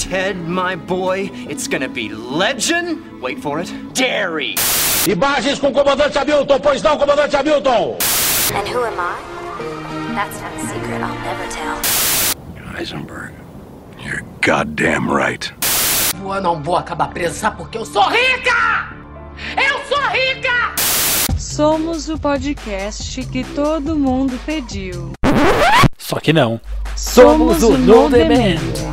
Ted, my boy, it's gonna be legend. Wait for it. Dairy. Imagens com o comandante Hamilton, pois não, comandante Hamilton? And who am I? That's not a secret I'll never tell. Heisenberg, you're goddamn right. Eu não vou acabar presa, porque eu sou rica! Eu sou rica! Somos o podcast que todo mundo pediu. Só que não. Somos, o No Demand.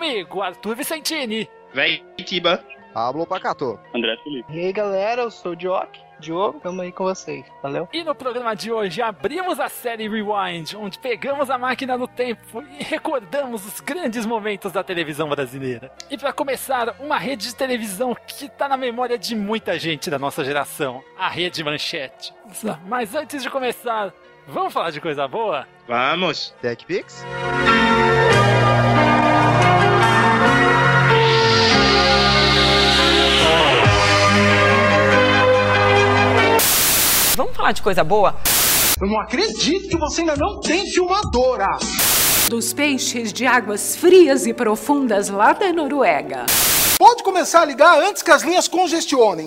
Comigo, Arthur Vicentini. Véi, Tiba. Pablo Pacato. André Felipe. E aí galera, eu sou o Jock, Diogo, tamo aí com vocês, valeu? E no programa de hoje abrimos a série Rewind, onde pegamos a máquina no tempo e recordamos os grandes momentos da televisão brasileira. E para começar, uma rede de televisão que tá na memória de muita gente da nossa geração, a Rede Manchete. Mas antes de começar, vamos falar de coisa boa? Vamos. TechPix? Vamos falar de coisa boa? Eu não acredito que você ainda não tem filmadora! Dos peixes de águas frias e profundas lá da Noruega. Pode começar a ligar antes que as linhas congestionem.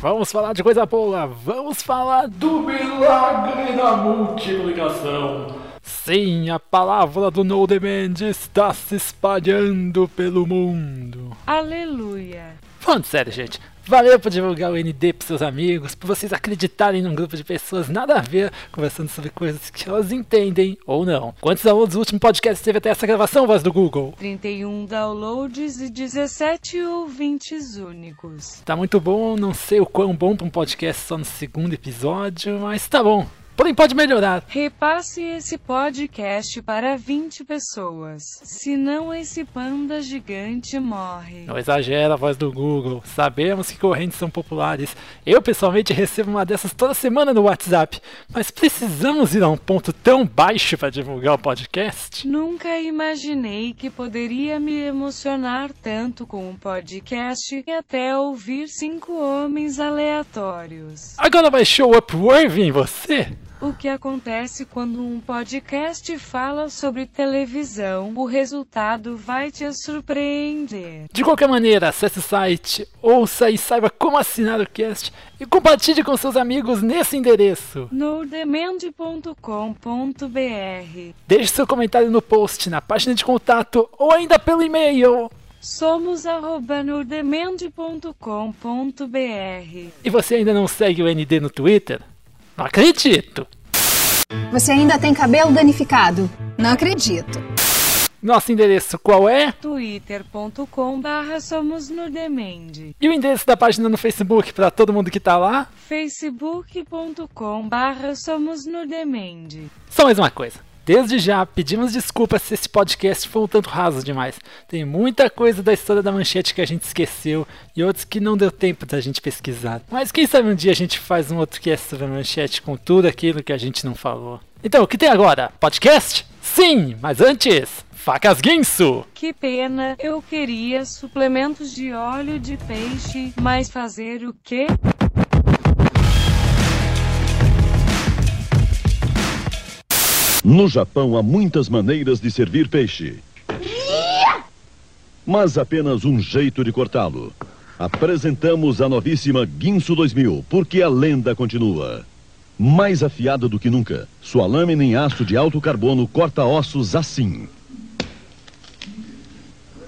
Vamos falar de coisa boa, vamos falar do milagre da multiplicação. Sim, a palavra do No Demand está se espalhando pelo mundo. Aleluia. Falando sério, gente. Valeu por divulgar o ND pros seus amigos, por vocês acreditarem num grupo de pessoas nada a ver, conversando sobre coisas que elas entendem ou não. Quantos alunos do último podcast teve até essa gravação, voz do Google? 31 downloads e 17 ouvintes únicos. Tá muito bom, não sei o quão bom pra um podcast só no segundo episódio, mas tá bom. Porém, pode melhorar. Repasse esse podcast para 20 pessoas. Senão esse panda gigante morre. Não exagera a voz do Google. Sabemos que correntes são populares. Eu pessoalmente recebo uma dessas toda semana no WhatsApp. Mas precisamos ir a um ponto tão baixo para divulgar o podcast? Nunca imaginei que poderia me emocionar tanto com um podcast e até ouvir cinco homens aleatórios. Agora vai show up worthy em você? O que acontece quando um podcast fala sobre televisão? O resultado vai te surpreender. De qualquer maneira, acesse o site, ouça e saiba como assinar o cast e compartilhe com seus amigos nesse endereço. nordemand.com.br Deixe seu comentário no post, na página de contato ou ainda pelo e-mail. Somos nordemand.com.br E você ainda não segue o ND no Twitter? Não acredito! Você ainda tem cabelo danificado? Não acredito. Nosso endereço qual é? twitter.com barra somos Nordemand E o endereço da página no Facebook para todo mundo que tá lá? facebook.com barra somos Nordemand Só mais uma coisa. Desde já, pedimos desculpas se esse podcast foi um tanto raso demais. Tem muita coisa da história da manchete que a gente esqueceu e outros que não deu tempo da gente pesquisar. Mas quem sabe um dia a gente faz um outro cast sobre a manchete com tudo aquilo que a gente não falou. Então, o que tem agora? Podcast? Sim, mas antes, facas guinso! Que pena, eu queria suplementos de óleo de peixe, mas fazer o quê? No Japão há muitas maneiras de servir peixe. Mas apenas um jeito de cortá-lo. Apresentamos a novíssima Guinso 2000, porque a lenda continua. Mais afiada do que nunca, sua lâmina em aço de alto carbono corta ossos assim.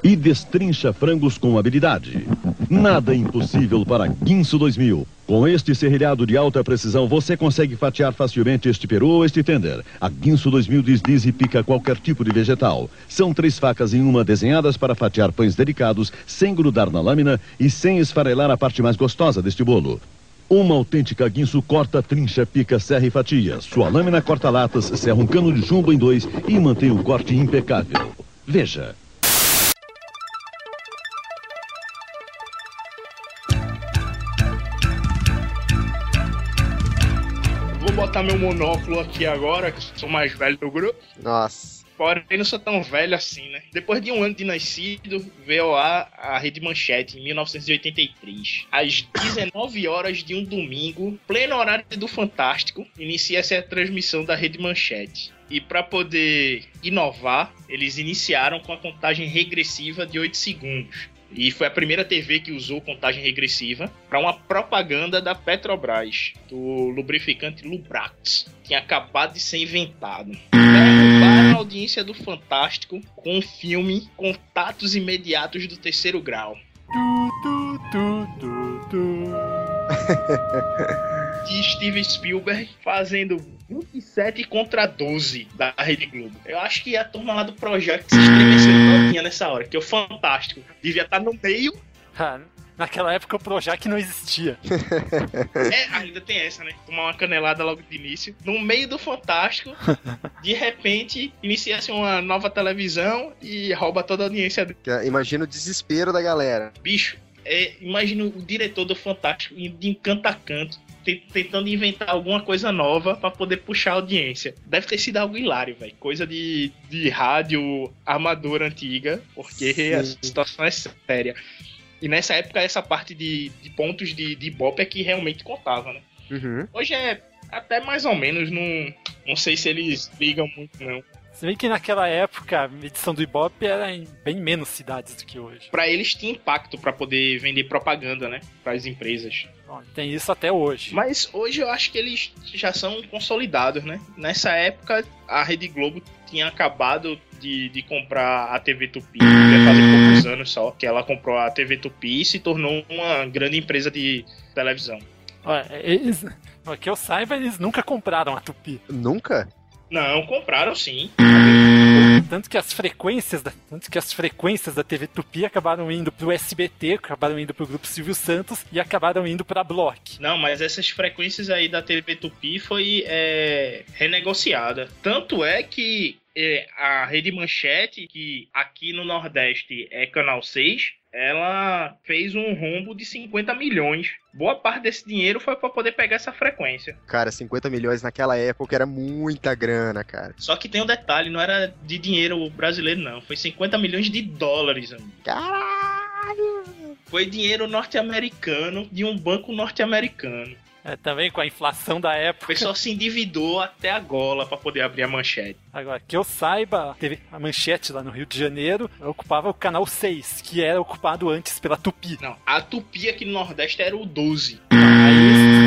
E destrincha frangos com habilidade. Nada impossível para Guinso 2000. Com este serrilhado de alta precisão, você consegue fatiar facilmente este peru ou este tender. A Guinso 2000 desliza e pica qualquer tipo de vegetal. São três facas em uma desenhadas para fatiar pães delicados, sem grudar na lâmina e sem esfarelar a parte mais gostosa deste bolo. Uma autêntica guinso corta, trincha, pica, serra e fatia. Sua lâmina corta latas, serra um cano de chumbo em dois e mantém o corte impecável. Veja. Botar meu monóculo aqui agora, que sou mais velho do grupo. Nossa. Porém, não sou tão velho assim, né? Depois de um ano de nascido, veio ar a Rede Manchete, em 1983. Às 19 horas de um domingo, pleno horário do Fantástico, inicia-se a transmissão da Rede Manchete. E para poder inovar, eles iniciaram com a contagem regressiva de 8 segundos. E foi a primeira TV que usou contagem regressiva para uma propaganda da Petrobras, do lubrificante Lubrax, que tinha acabado de ser inventado. Derrubaram a audiência do Fantástico com o filme Contatos Imediatos do Terceiro Grau. de Steven Spielberg fazendo 27 contra 12 da Rede Globo. Eu acho que a turma lá do projeto se estremeceu todinha nessa hora, que o Fantástico devia estar no meio. Ah, Naquela época o Projac não existia. É, ainda tem essa, né? Tomar uma canelada logo de início. No meio do Fantástico, de repente, inicia-se uma nova televisão e rouba toda a audiência dele. Imagina o desespero da galera. Bicho, é, imagina o diretor do Fantástico de encanto a canto, tentando inventar alguma coisa nova pra poder puxar a audiência. Deve ter sido algo hilário, velho. Coisa de, de rádio armadora antiga, porque Sim. a situação é séria. E nessa época, essa parte de, de pontos de, de Ibope é que realmente contava, né? Uhum. Hoje é até mais ou menos, não, não sei se eles ligam muito, não. Se bem que naquela época a medição do Ibope era em bem menos cidades do que hoje. Pra eles tinha impacto pra poder vender propaganda, né? Para as empresas. Bom, tem isso até hoje. Mas hoje eu acho que eles já são consolidados, né? Nessa época, a Rede Globo tinha acabado de, de comprar a TV Tupi, já fazem poucos anos só, que ela comprou a TV Tupi e se tornou uma grande empresa de televisão. Olha, eles, que eu saiba, eles nunca compraram a Tupi. Nunca? Não, compraram sim. Tanto que as frequências da, tanto que as frequências da TV Tupi acabaram indo pro SBT, acabaram indo pro grupo Silvio Santos e acabaram indo pra Block. Não, mas essas frequências aí da TV Tupi foi é, renegociada. Tanto é que é, a Rede Manchete, que aqui no Nordeste é Canal 6, ela fez um rombo de 50 milhões. Boa parte desse dinheiro foi para poder pegar essa frequência. Cara, 50 milhões naquela época era muita grana, cara. Só que tem um detalhe, não era de dinheiro brasileiro não, foi 50 milhões de dólares. amigo. Caralho! Foi dinheiro norte-americano de um banco norte-americano. É, também com a inflação da O época. pessoal se endividou até a gola para poder abrir a manchete. Agora, que eu saiba, teve a manchete lá no Rio de Janeiro, ocupava o canal 6, que era ocupado antes pela Tupi. Não, a Tupi aqui no Nordeste era o 12. Aí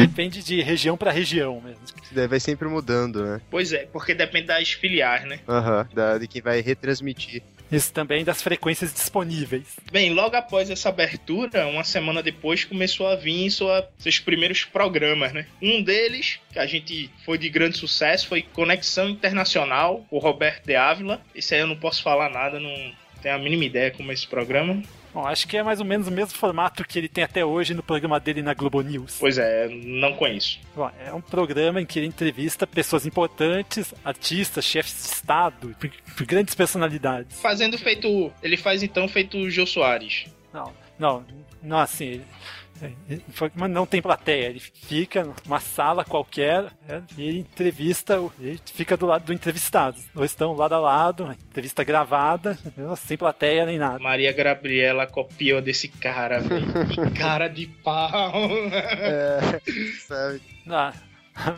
isso depende de região pra região mesmo. Daí vai sempre mudando, né? Pois é, porque depende das filiais, né? Aham, da- de quem vai retransmitir. Isso também das frequências disponíveis. Bem, logo após essa abertura, uma semana depois, começou a vir sua, seus primeiros programas, né? Um deles, que a gente foi de grande sucesso, foi Conexão Internacional, o Roberto de Ávila. Esse aí eu não posso falar nada, não tenho a mínima ideia como é esse programa. Bom, acho que é mais ou menos o mesmo formato que ele tem até hoje no programa dele na Globo News. Pois é, não conheço. Bom, é um programa em que ele entrevista pessoas importantes, artistas, chefes de estado, grandes personalidades. Fazendo feito. Ele faz então feito o Jô Soares. Não, não, não assim. ele- Mas não tem plateia, ele fica numa sala qualquer né, e ele entrevista, ele fica do lado do entrevistado. Dois estão lado a lado, entrevista gravada, sem plateia nem nada. Maria Gabriela copiou desse cara, velho. Cara de pau. É, sabe? Ah,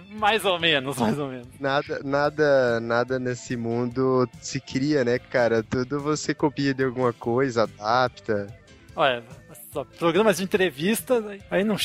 mais ou menos, mais ou menos. Nada, nada, nada nesse mundo se cria, né, cara? Tudo você copia de alguma coisa, adapta. Olha, programas de entrevista, aí não.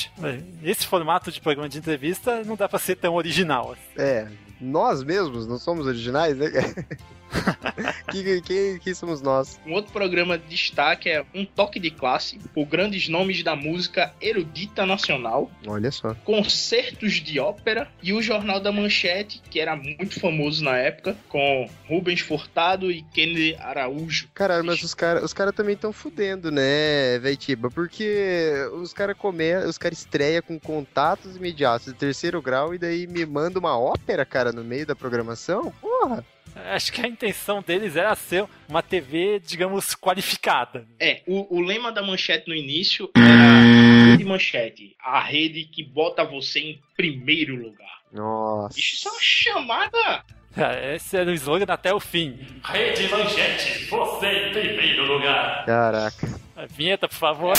Esse formato de programa de entrevista não dá pra ser tão original. assim. É, nós mesmos não somos originais, né? quem, somos nós? Um outro programa de destaque é Um Toque de Classe, por grandes nomes da música erudita nacional. Olha só. Concertos de ópera e o Jornal da Manchete, que era muito famoso na época, com Rubens Furtado e Kennedy Araújo. Caralho, mas os caras os cara também estão fudendo, né, Veitiba? Porque os caras começam, os caras estreiam com contatos imediatos de terceiro grau e daí me manda uma ópera, cara, no meio da programação? Porra! Acho que a intenção deles era ser uma TV, digamos, qualificada. É, o, o lema da manchete no início era Rede Manchete, a rede que bota você em primeiro lugar. Nossa. Isso é uma chamada. É, esse era o slogan até o fim. Rede Manchete, você em primeiro lugar. Caraca. A vinheta, por favor.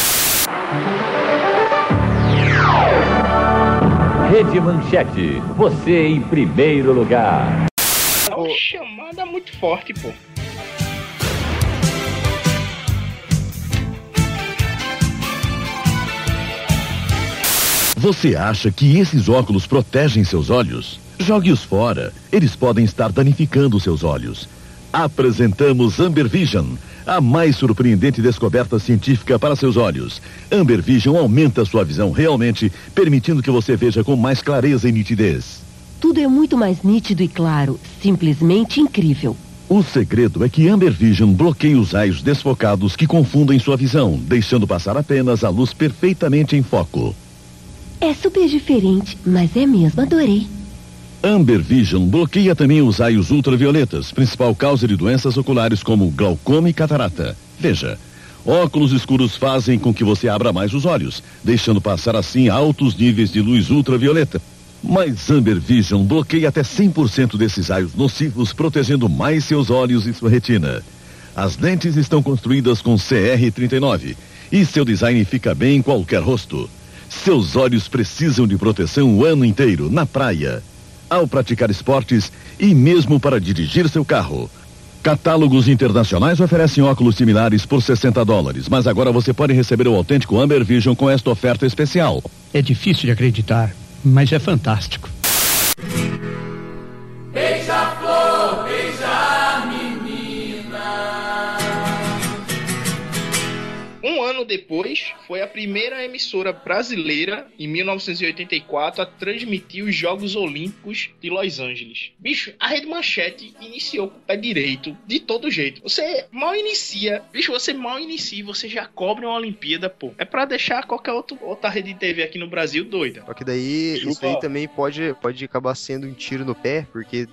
Rede Manchete, você em primeiro lugar. Uma chamada muito forte, pô. Você acha que esses óculos protegem seus olhos? Jogue-os fora. Eles podem estar danificando seus olhos. Apresentamos Amber Vision, a mais surpreendente descoberta científica para seus olhos. Amber Vision aumenta sua visão realmente, permitindo que você veja com mais clareza e nitidez. Tudo é muito mais nítido e claro, simplesmente incrível. O segredo é que Amber Vision bloqueia os raios desfocados que confundem sua visão, deixando passar apenas a luz perfeitamente em foco. É super diferente, mas é mesmo, adorei. Amber Vision bloqueia também os raios ultravioletas, principal causa de doenças oculares como glaucoma e catarata. Veja, óculos escuros fazem com que você abra mais os olhos, deixando passar assim altos níveis de luz ultravioleta. Mas Amber Vision bloqueia até 100% desses raios nocivos, protegendo mais seus olhos e sua retina. As lentes estão construídas com CR39 e seu design fica bem em qualquer rosto. Seus olhos precisam de proteção o ano inteiro, na praia, ao praticar esportes e mesmo para dirigir seu carro. Catálogos internacionais oferecem óculos similares por 60 dólares, mas agora você pode receber o autêntico Amber Vision com esta oferta especial. É difícil de acreditar, mas é fantástico. Ano depois, foi a primeira emissora brasileira, em 1984, a transmitir os Jogos Olímpicos de Los Angeles. Bicho, a Rede Manchete iniciou com o pé direito, de todo jeito. Você mal inicia, bicho, você mal inicia e você já cobre uma Olimpíada, pô. É pra deixar qualquer outro, outra rede de TV aqui no Brasil doida. Só que daí, Chupa. isso aí também pode, pode acabar sendo um tiro no pé, porque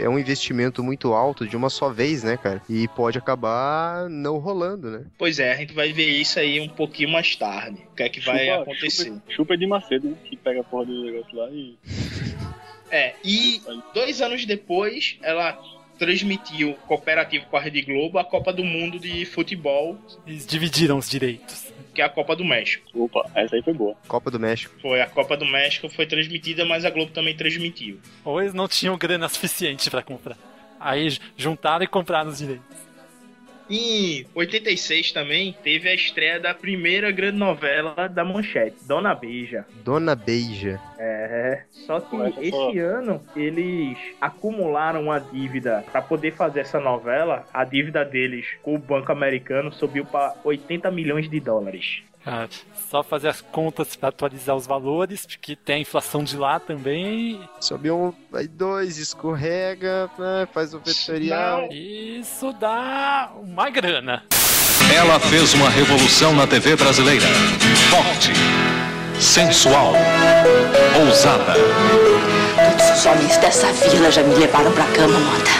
é um investimento muito alto de uma só vez, né, cara? E pode acabar não rolando, né? Pois é, a gente vai ver isso aí um pouquinho mais tarde. O que é que vai Chupa- acontecer. Chupa, chupa de Macedo, né? Que pega a porra do negócio lá e. É, e dois anos depois, ela transmitiu cooperativo com a Rede Globo a Copa do Mundo de Futebol, Eles dividiram os direitos. que é a Copa do México. Opa, essa aí foi boa. Copa do México. Foi a Copa do México, foi transmitida, mas a Globo também transmitiu. Ou eles não tinham grana suficiente pra comprar. Aí juntaram e compraram os direitos. Em 86 também teve a estreia da primeira grande novela da Manchete, Dona Beija. Dona Beija. É, só que esse foi- ano eles acumularam uma dívida para poder fazer essa novela. A dívida deles com o Banco Americano subiu para 80 milhões de dólares. Ah, só fazer as contas pra atualizar os valores, porque tem a inflação de lá também. Sobe um, vai dois, escorrega, né, faz o vetorial. Isso dá uma grana. Ela fez uma revolução na TV brasileira. Forte, sensual, ousada. Todos os homens dessa vila já me levaram pra cama, Mota.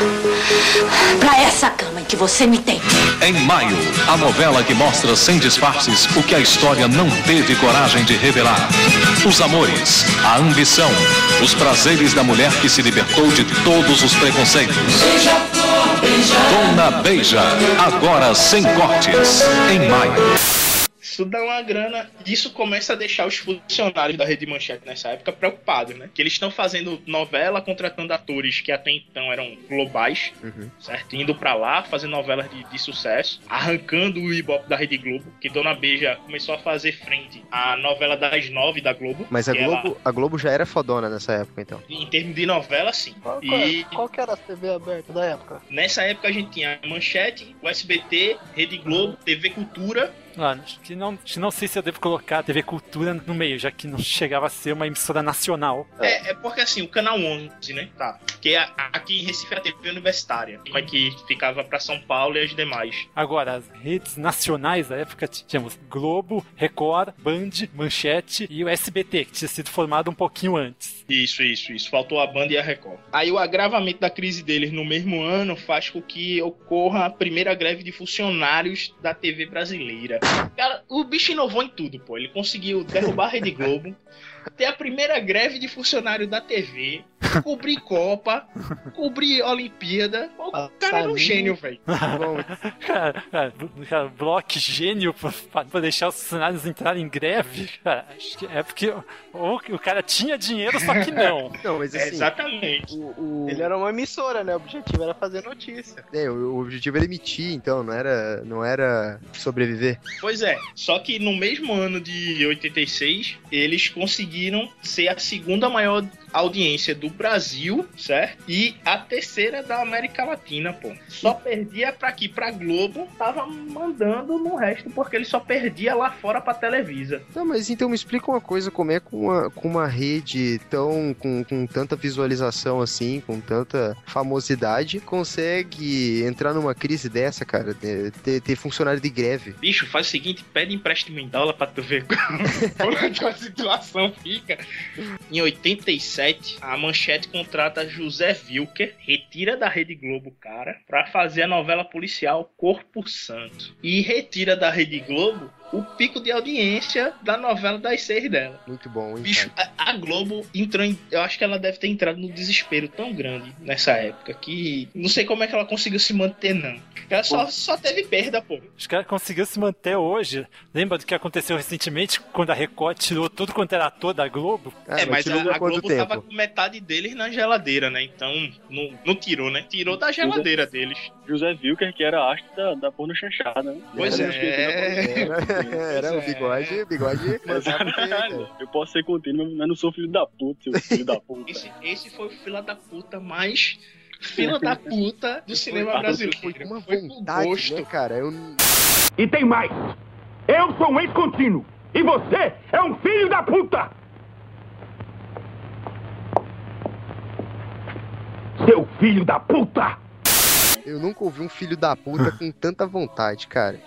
Pra essa cama em que você me tem. Em maio, a novela que mostra sem disfarces o que a história não teve coragem de revelar. Os amores, a ambição, os prazeres da mulher que se libertou de todos os preconceitos. Dona Beija, agora sem cortes, em maio. Isso dá uma grana. Isso começa a deixar os funcionários da Rede Manchete nessa época preocupados, né? Que eles estão fazendo novela, contratando atores que até então eram globais, Uhum. certo? Indo pra lá, fazendo novelas de, de sucesso, arrancando o Ibope da Rede Globo, que Dona Beija começou a fazer frente à novela das nove da Globo. Mas a que ela- Globo, a Globo já era fodona nessa época, então. em termos de novela, sim. Qual, E qual que era a TV aberta da época? nessa época a gente tinha a Manchete, o SBT, Rede Globo, TV Cultura. Mano, acho que não, acho que não sei se eu devo colocar a TV Cultura no meio, já que não chegava a ser uma emissora nacional. É, é porque assim, o canal 11, né? Tá. Que é a- aqui em Recife é a TV universitária, como é que ficava pra São Paulo e as demais. Agora, as redes nacionais da época tínhamos Globo, Record, Band, Manchete e o SBT, que tinha sido formado um pouquinho antes. Isso, isso, isso. Faltou a Band e a Record. Aí o agravamento da crise deles no mesmo ano faz com que ocorra a primeira greve de funcionários da TV brasileira. Cara, o bicho inovou em tudo, pô. Ele conseguiu derrubar a Rede Globo, ter a primeira greve de funcionário da TV, cobrir Copa, cobrir Olimpíada. O cara era um gênio, velho. cara, cara, cara, bloco gênio pra, pra deixar os funcionários entrarem em greve. Cara, acho que é porque ou o cara tinha dinheiro, só que não. Não, mas assim, Exatamente. o, Ele era uma emissora, né? O objetivo era fazer notícia. é, o, o objetivo era emitir, então, não era, não era sobreviver. Pois é, só que no mesmo ano de 86, eles conseguiram ser a segunda maior audiência do Brasil, certo? E a terceira da América Latina, pô. Só perdia pra aqui, pra Globo, tava mandando no resto, porque ele só perdia lá fora pra Televisa. Não, mas então me explica uma coisa, como é com uma, com uma rede tão, com, com tanta visualização assim, com tanta famosidade, consegue entrar numa crise dessa, cara, ter, ter- ter funcionário de greve. Bicho, faz o seguinte, pede empréstimo em dólar pra tu ver como é que a situação Em 87, a Manchete contrata José Wilker, retira da Rede Globo, cara, pra fazer a novela policial Corpo Santo. E retira da Rede Globo o pico de audiência da novela das seis dela. Muito bom, hein, Bicho, a, a Globo entrou em. Eu acho que ela deve ter entrado no desespero tão grande nessa época que. Não sei como é que ela conseguiu se manter, não. Ela só, só teve perda, pô. Os caras conseguiram se manter hoje. Lembra do que aconteceu recentemente quando a Record tirou tudo quanto era ator da Globo? é, mas a, a Globo tava com metade deles na geladeira, né? Então, não, não tirou, né? Tirou da geladeira deles. José Wilker, que era astro da, da porno chanchada, né? Pois Era é. Era o bigode, bigode. Caralho, eu posso ser contínuo, mas não sou filho da puta, seu filho da puta. Esse, esse foi o fila da puta mais fila da puta do cinema brasileiro. Foi com vontade, gosto. né, cara? Eu... E tem mais. Eu sou um ex-contínuo. E você é um filho da puta. Seu filho da puta. Eu nunca ouvi um filho da puta com tanta vontade, cara.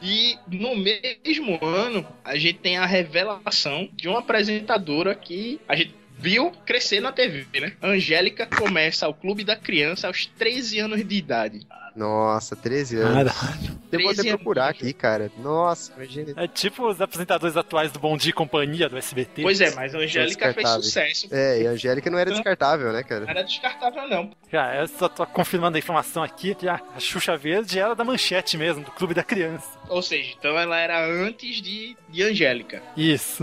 E no mesmo ano, a gente tem a revelação de uma apresentadora que a gente viu crescer na TV, né? Angélica começa o Clube da Criança aos 13 anos de idade. Nossa, 13 anos. Caralho. Eu vou até 13 procurar aqui, cara. Nossa, imagina. É tipo os apresentadores atuais do Bom Dia e Companhia do SBT. Pois é, mas a Angélica fez sucesso. É, e a Angélica não era descartável, né, Não cara? era descartável, não. Cara, eu só tô confirmando a informação aqui que a a Xuxa Verde era da manchete mesmo, do Clube da Criança. Ou seja, então ela era antes de, de Angélica. Isso.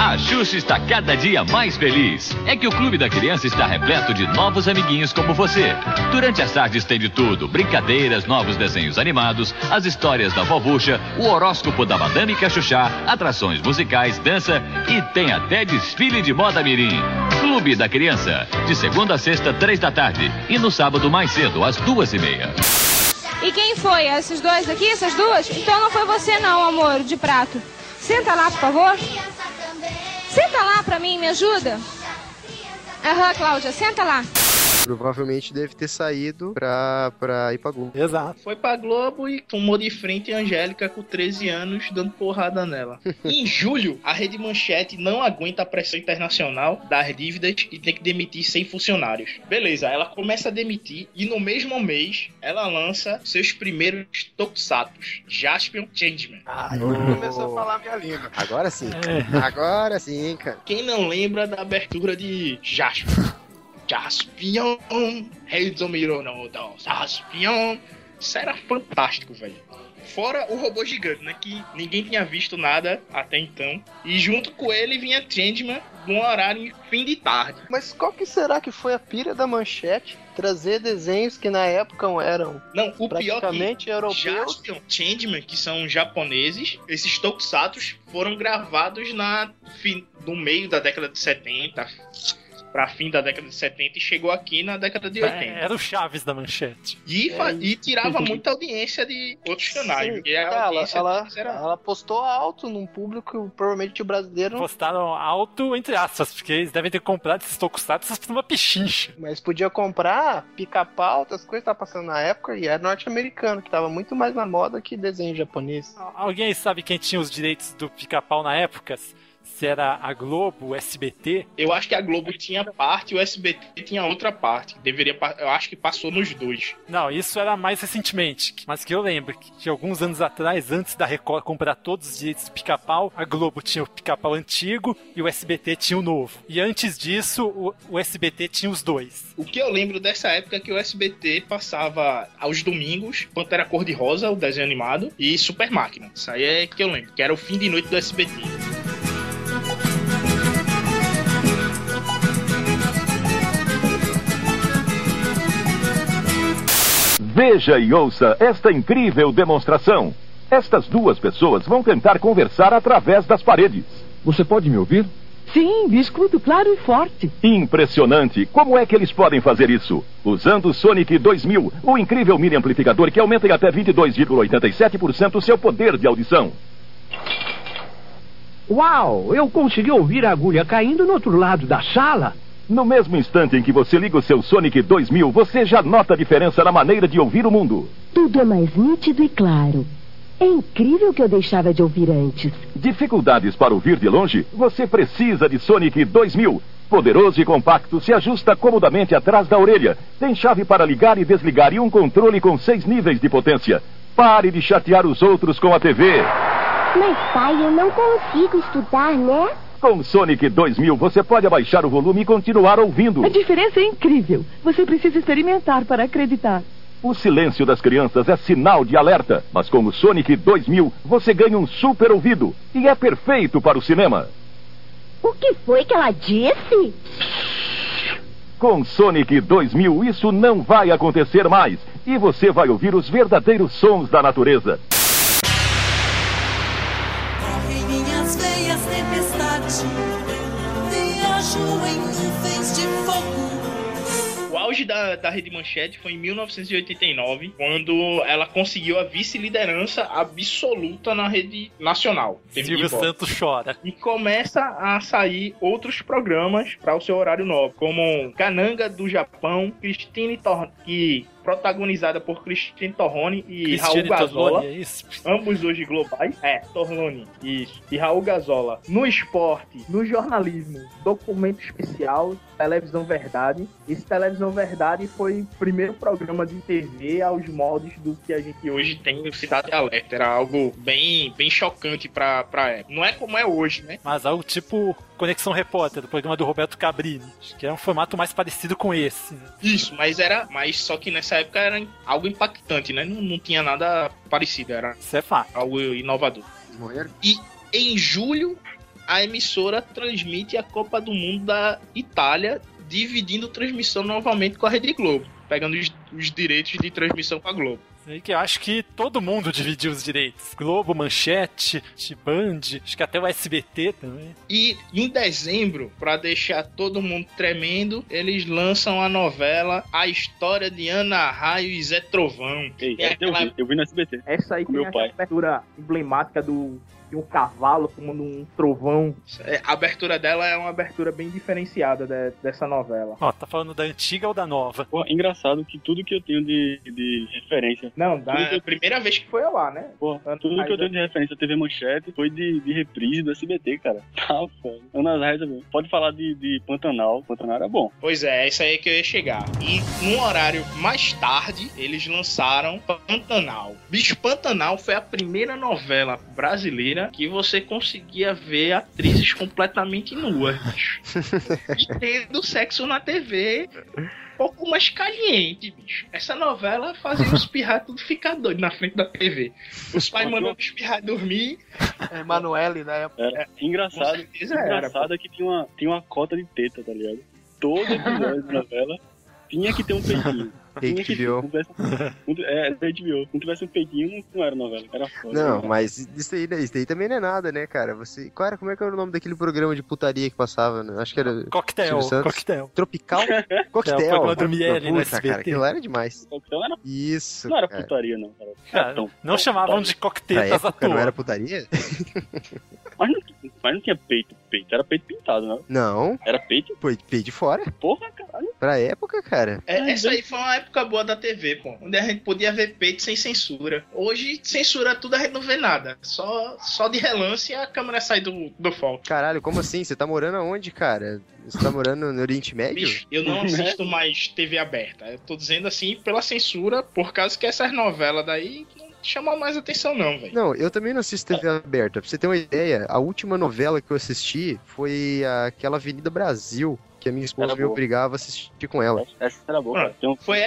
A Xuxa está cada dia mais feliz. É que o Clube da Criança está repleto de novos amiguinhos como você. Durante as tardes tem de tudo: brincadeiras, novos desenhos animados, as histórias da vovucha, o horóscopo da Madame Cachuchá, atrações musicais, dança e tem até desfile de moda mirim. Clube da Criança, de segunda a sexta, três da tarde e no sábado mais cedo, às duas e meia. E quem foi? Esses dois aqui? Essas duas? Então não foi você não, amor, de prato. Senta lá, por favor. Senta lá pra mim, me ajuda. Aham, Cláudia, senta lá. Provavelmente deve ter saído pra, pra ir pra Globo. Exato. Foi pra Globo e tomou de frente a Angélica com 13 anos, dando porrada nela. em julho, a Rede Manchete não aguenta a pressão internacional das dívidas e tem que demitir 100 funcionários. Beleza, ela começa a demitir e no mesmo mês ela lança seus primeiros tokusatsus, Jaspion Changeman. Ah, Começou a falar minha língua. Agora sim. É. Agora sim, cara. Quem não lembra da abertura de Jaspion? Jaspion, Rei do Mirono, Jaspion. Isso era fantástico, velho. Fora o robô gigante, né? Que ninguém tinha visto nada até então. E junto com ele vinha Changeman num horário em fim de tarde. Mas qual que será que foi a pira da manchete? Trazer desenhos que na época eram Não, o pior é praticamente que europeus. Jaspion, Changeman, que são japoneses, esses tokusatsu foram gravados na no meio da década de 70, pra fim da década de 70 e chegou aqui na década de 80. É, era o Chaves da manchete. E, fa- e tirava muita audiência de outros canais. Sim, a ela, ela, era- ela postou alto num público, provavelmente o brasileiro. Postaram alto, entre aspas, porque eles devem ter comprado esses tokusatsu por uma pechincha. Mas podia comprar pica-pau, outras coisas que tava passando na época, e era norte-americano, que tava muito mais na moda que desenho japonês. Alguém aí sabe quem tinha os direitos do pica-pau na época? Se era a Globo, o SBT? Eu acho que a Globo tinha parte e o SBT tinha outra parte. Deveria, eu acho que passou nos dois. Não, isso era mais recentemente. Mas que eu lembro que, que alguns anos atrás, antes da Record comprar todos os direitos do pica-pau, a Globo tinha o pica-pau antigo e o SBT tinha o novo. E antes disso, o, o SBT tinha os dois. O que eu lembro dessa época é que o SBT passava aos domingos Pantera Cor-de-Rosa, o desenho animado, e Super Máquina. Isso aí é que eu lembro, que era o fim de noite do SBT. Veja e ouça esta incrível demonstração. Estas duas pessoas vão tentar conversar através das paredes. Você pode me ouvir? Sim, escuto claro e forte. Impressionante! Como é que eles podem fazer isso? Usando o Sonic 2000, o incrível mini amplificador que aumenta em até 22,87% o seu poder de audição. Uau, eu consegui ouvir a agulha caindo no outro lado da sala. No mesmo instante em que você liga o seu Sonic 2000, você já nota a diferença na maneira de ouvir o mundo. Tudo é mais nítido e claro. É incrível que eu deixava de ouvir antes. Dificuldades para ouvir de longe? Você precisa de Sonic 2000. Poderoso e compacto, se ajusta comodamente atrás da orelha. Tem chave para ligar e desligar e um controle com seis níveis de potência. Pare de chatear os outros com a TV. Mas pai, eu não consigo estudar, né? Com Sonic 2000, você pode abaixar o volume e continuar ouvindo. A diferença é incrível. Você precisa experimentar para acreditar. O silêncio das crianças é sinal de alerta, mas com o Sonic 2000 você ganha um super ouvido e é perfeito para o cinema. O que foi que ela disse? Com Sonic 2000 isso não vai acontecer mais e você vai ouvir os verdadeiros sons da natureza. Auge da, da Rede Manchete foi em 1989, quando ela conseguiu a vice-liderança absoluta na rede nacional. Silvio. Santos chora. E começa a sair outros programas para o seu horário novo, como Cananga do Japão, Christine Tor que protagonizada por Christine Torrone e Raul Gazola. Torlone, é? Ambos hoje globais. É, Torlone, isso. E Raul Gazola. No esporte, no jornalismo, documento especial, Televisão Verdade. Esse Televisão Verdade foi o primeiro programa de TV aos moldes do que a gente hoje tem no Cidade Alerta. Era algo bem, bem chocante pra, pra época. Não é como é hoje, né? Mas algo tipo Conexão Repórter, do programa do Roberto Cabrini. Acho que é um formato mais parecido com esse. né? Isso, mas era. Mas só que nessa época era algo impactante, né? Não, não tinha nada parecido, era Isso é fato. algo inovador. E em julho, a emissora transmite a Copa do Mundo da Itália, dividindo transmissão novamente com a Rede Globo, pegando os, os direitos de transmissão com a Globo. Que eu acho que todo mundo dividiu os direitos. Globo, Manchete, Band, acho que até o SBT também. E em dezembro, pra deixar todo mundo tremendo, eles lançam a novela A História de Ana Raio e Zé Trovão. Ei, É eu, vi, eu vi no SBT. Essa aí Com tem meu a pai. abertura emblemática do, de um cavalo tomando um trovão. É, A abertura dela é uma abertura bem diferenciada de- dessa novela. Ó, tá falando da antiga ou da nova? Pô, engraçado que tudo que eu tenho de, de referência. Não, Da eu- primeira vez que foi ar, né? Pô, tudo que eu tenho de referência TV Manchete foi de, de reprise do SBT, cara. Tá foda. Ana Raia também. Pode falar de, de Pantanal. Pantanal era bom. Pois é, é isso aí que eu ia chegar. E num horário mais tarde, eles lançaram Pantanal. Bicho, Pantanal foi a primeira novela brasileira maneira que você conseguia ver atrizes completamente nuas, bicho. e tendo sexo na TV um pouco mais caliente, bicho. Essa novela fazia os pirratos tudo ficar doido na frente da TV. Os pais mandando os pirratos dormir. É, Emanuele, né? Era engraçado. Engraçado é que tinha uma, tinha uma cota de teta, tá ligado? Todo episódio da novela tinha que ter um peitinho. HBO. Se não tivesse- não- É, da HBO. Se não tivesse um peitinho, não era novela. Era foda. Não, mas isso aí, isso aí também não é nada, né, cara? Você. Qual era, como é que era o nome daquele programa de putaria que passava? Né? Acho que era. Coquetel, coquetel. Tropical? É, Coquetel. Miele no Puta, cara, aquilo era demais. Coquetel era... Isso. Não era cara. putaria, não. Cara. Cara, não chamavam de Pra coquetetas à época não toa. era putaria? Mas não, mas não tinha peito, peito. Era peito pintado, né? Não. Era peito? Foi peito de fora. Porra, caralho. Pra época, cara. É, essa aí foi uma época boa da TV, pô. Onde a gente podia ver peito sem censura. Hoje, censura tudo, a gente não vê nada. Só, só de relance a câmera sai do, do foco. Caralho, como assim? Você tá morando aonde, cara? Você tá morando no Oriente Médio? Bicho, eu não assisto mais TV aberta. Eu tô dizendo assim pela censura, por causa que essas novelas daí não chamam mais atenção, não, velho. Não, eu também não assisto TV aberta. Pra você ter uma ideia, a última novela que eu assisti foi aquela Avenida Brasil, que a minha esposa Era me boa. obrigava a assistir com ela. Essa era boa, Ah, um- Foi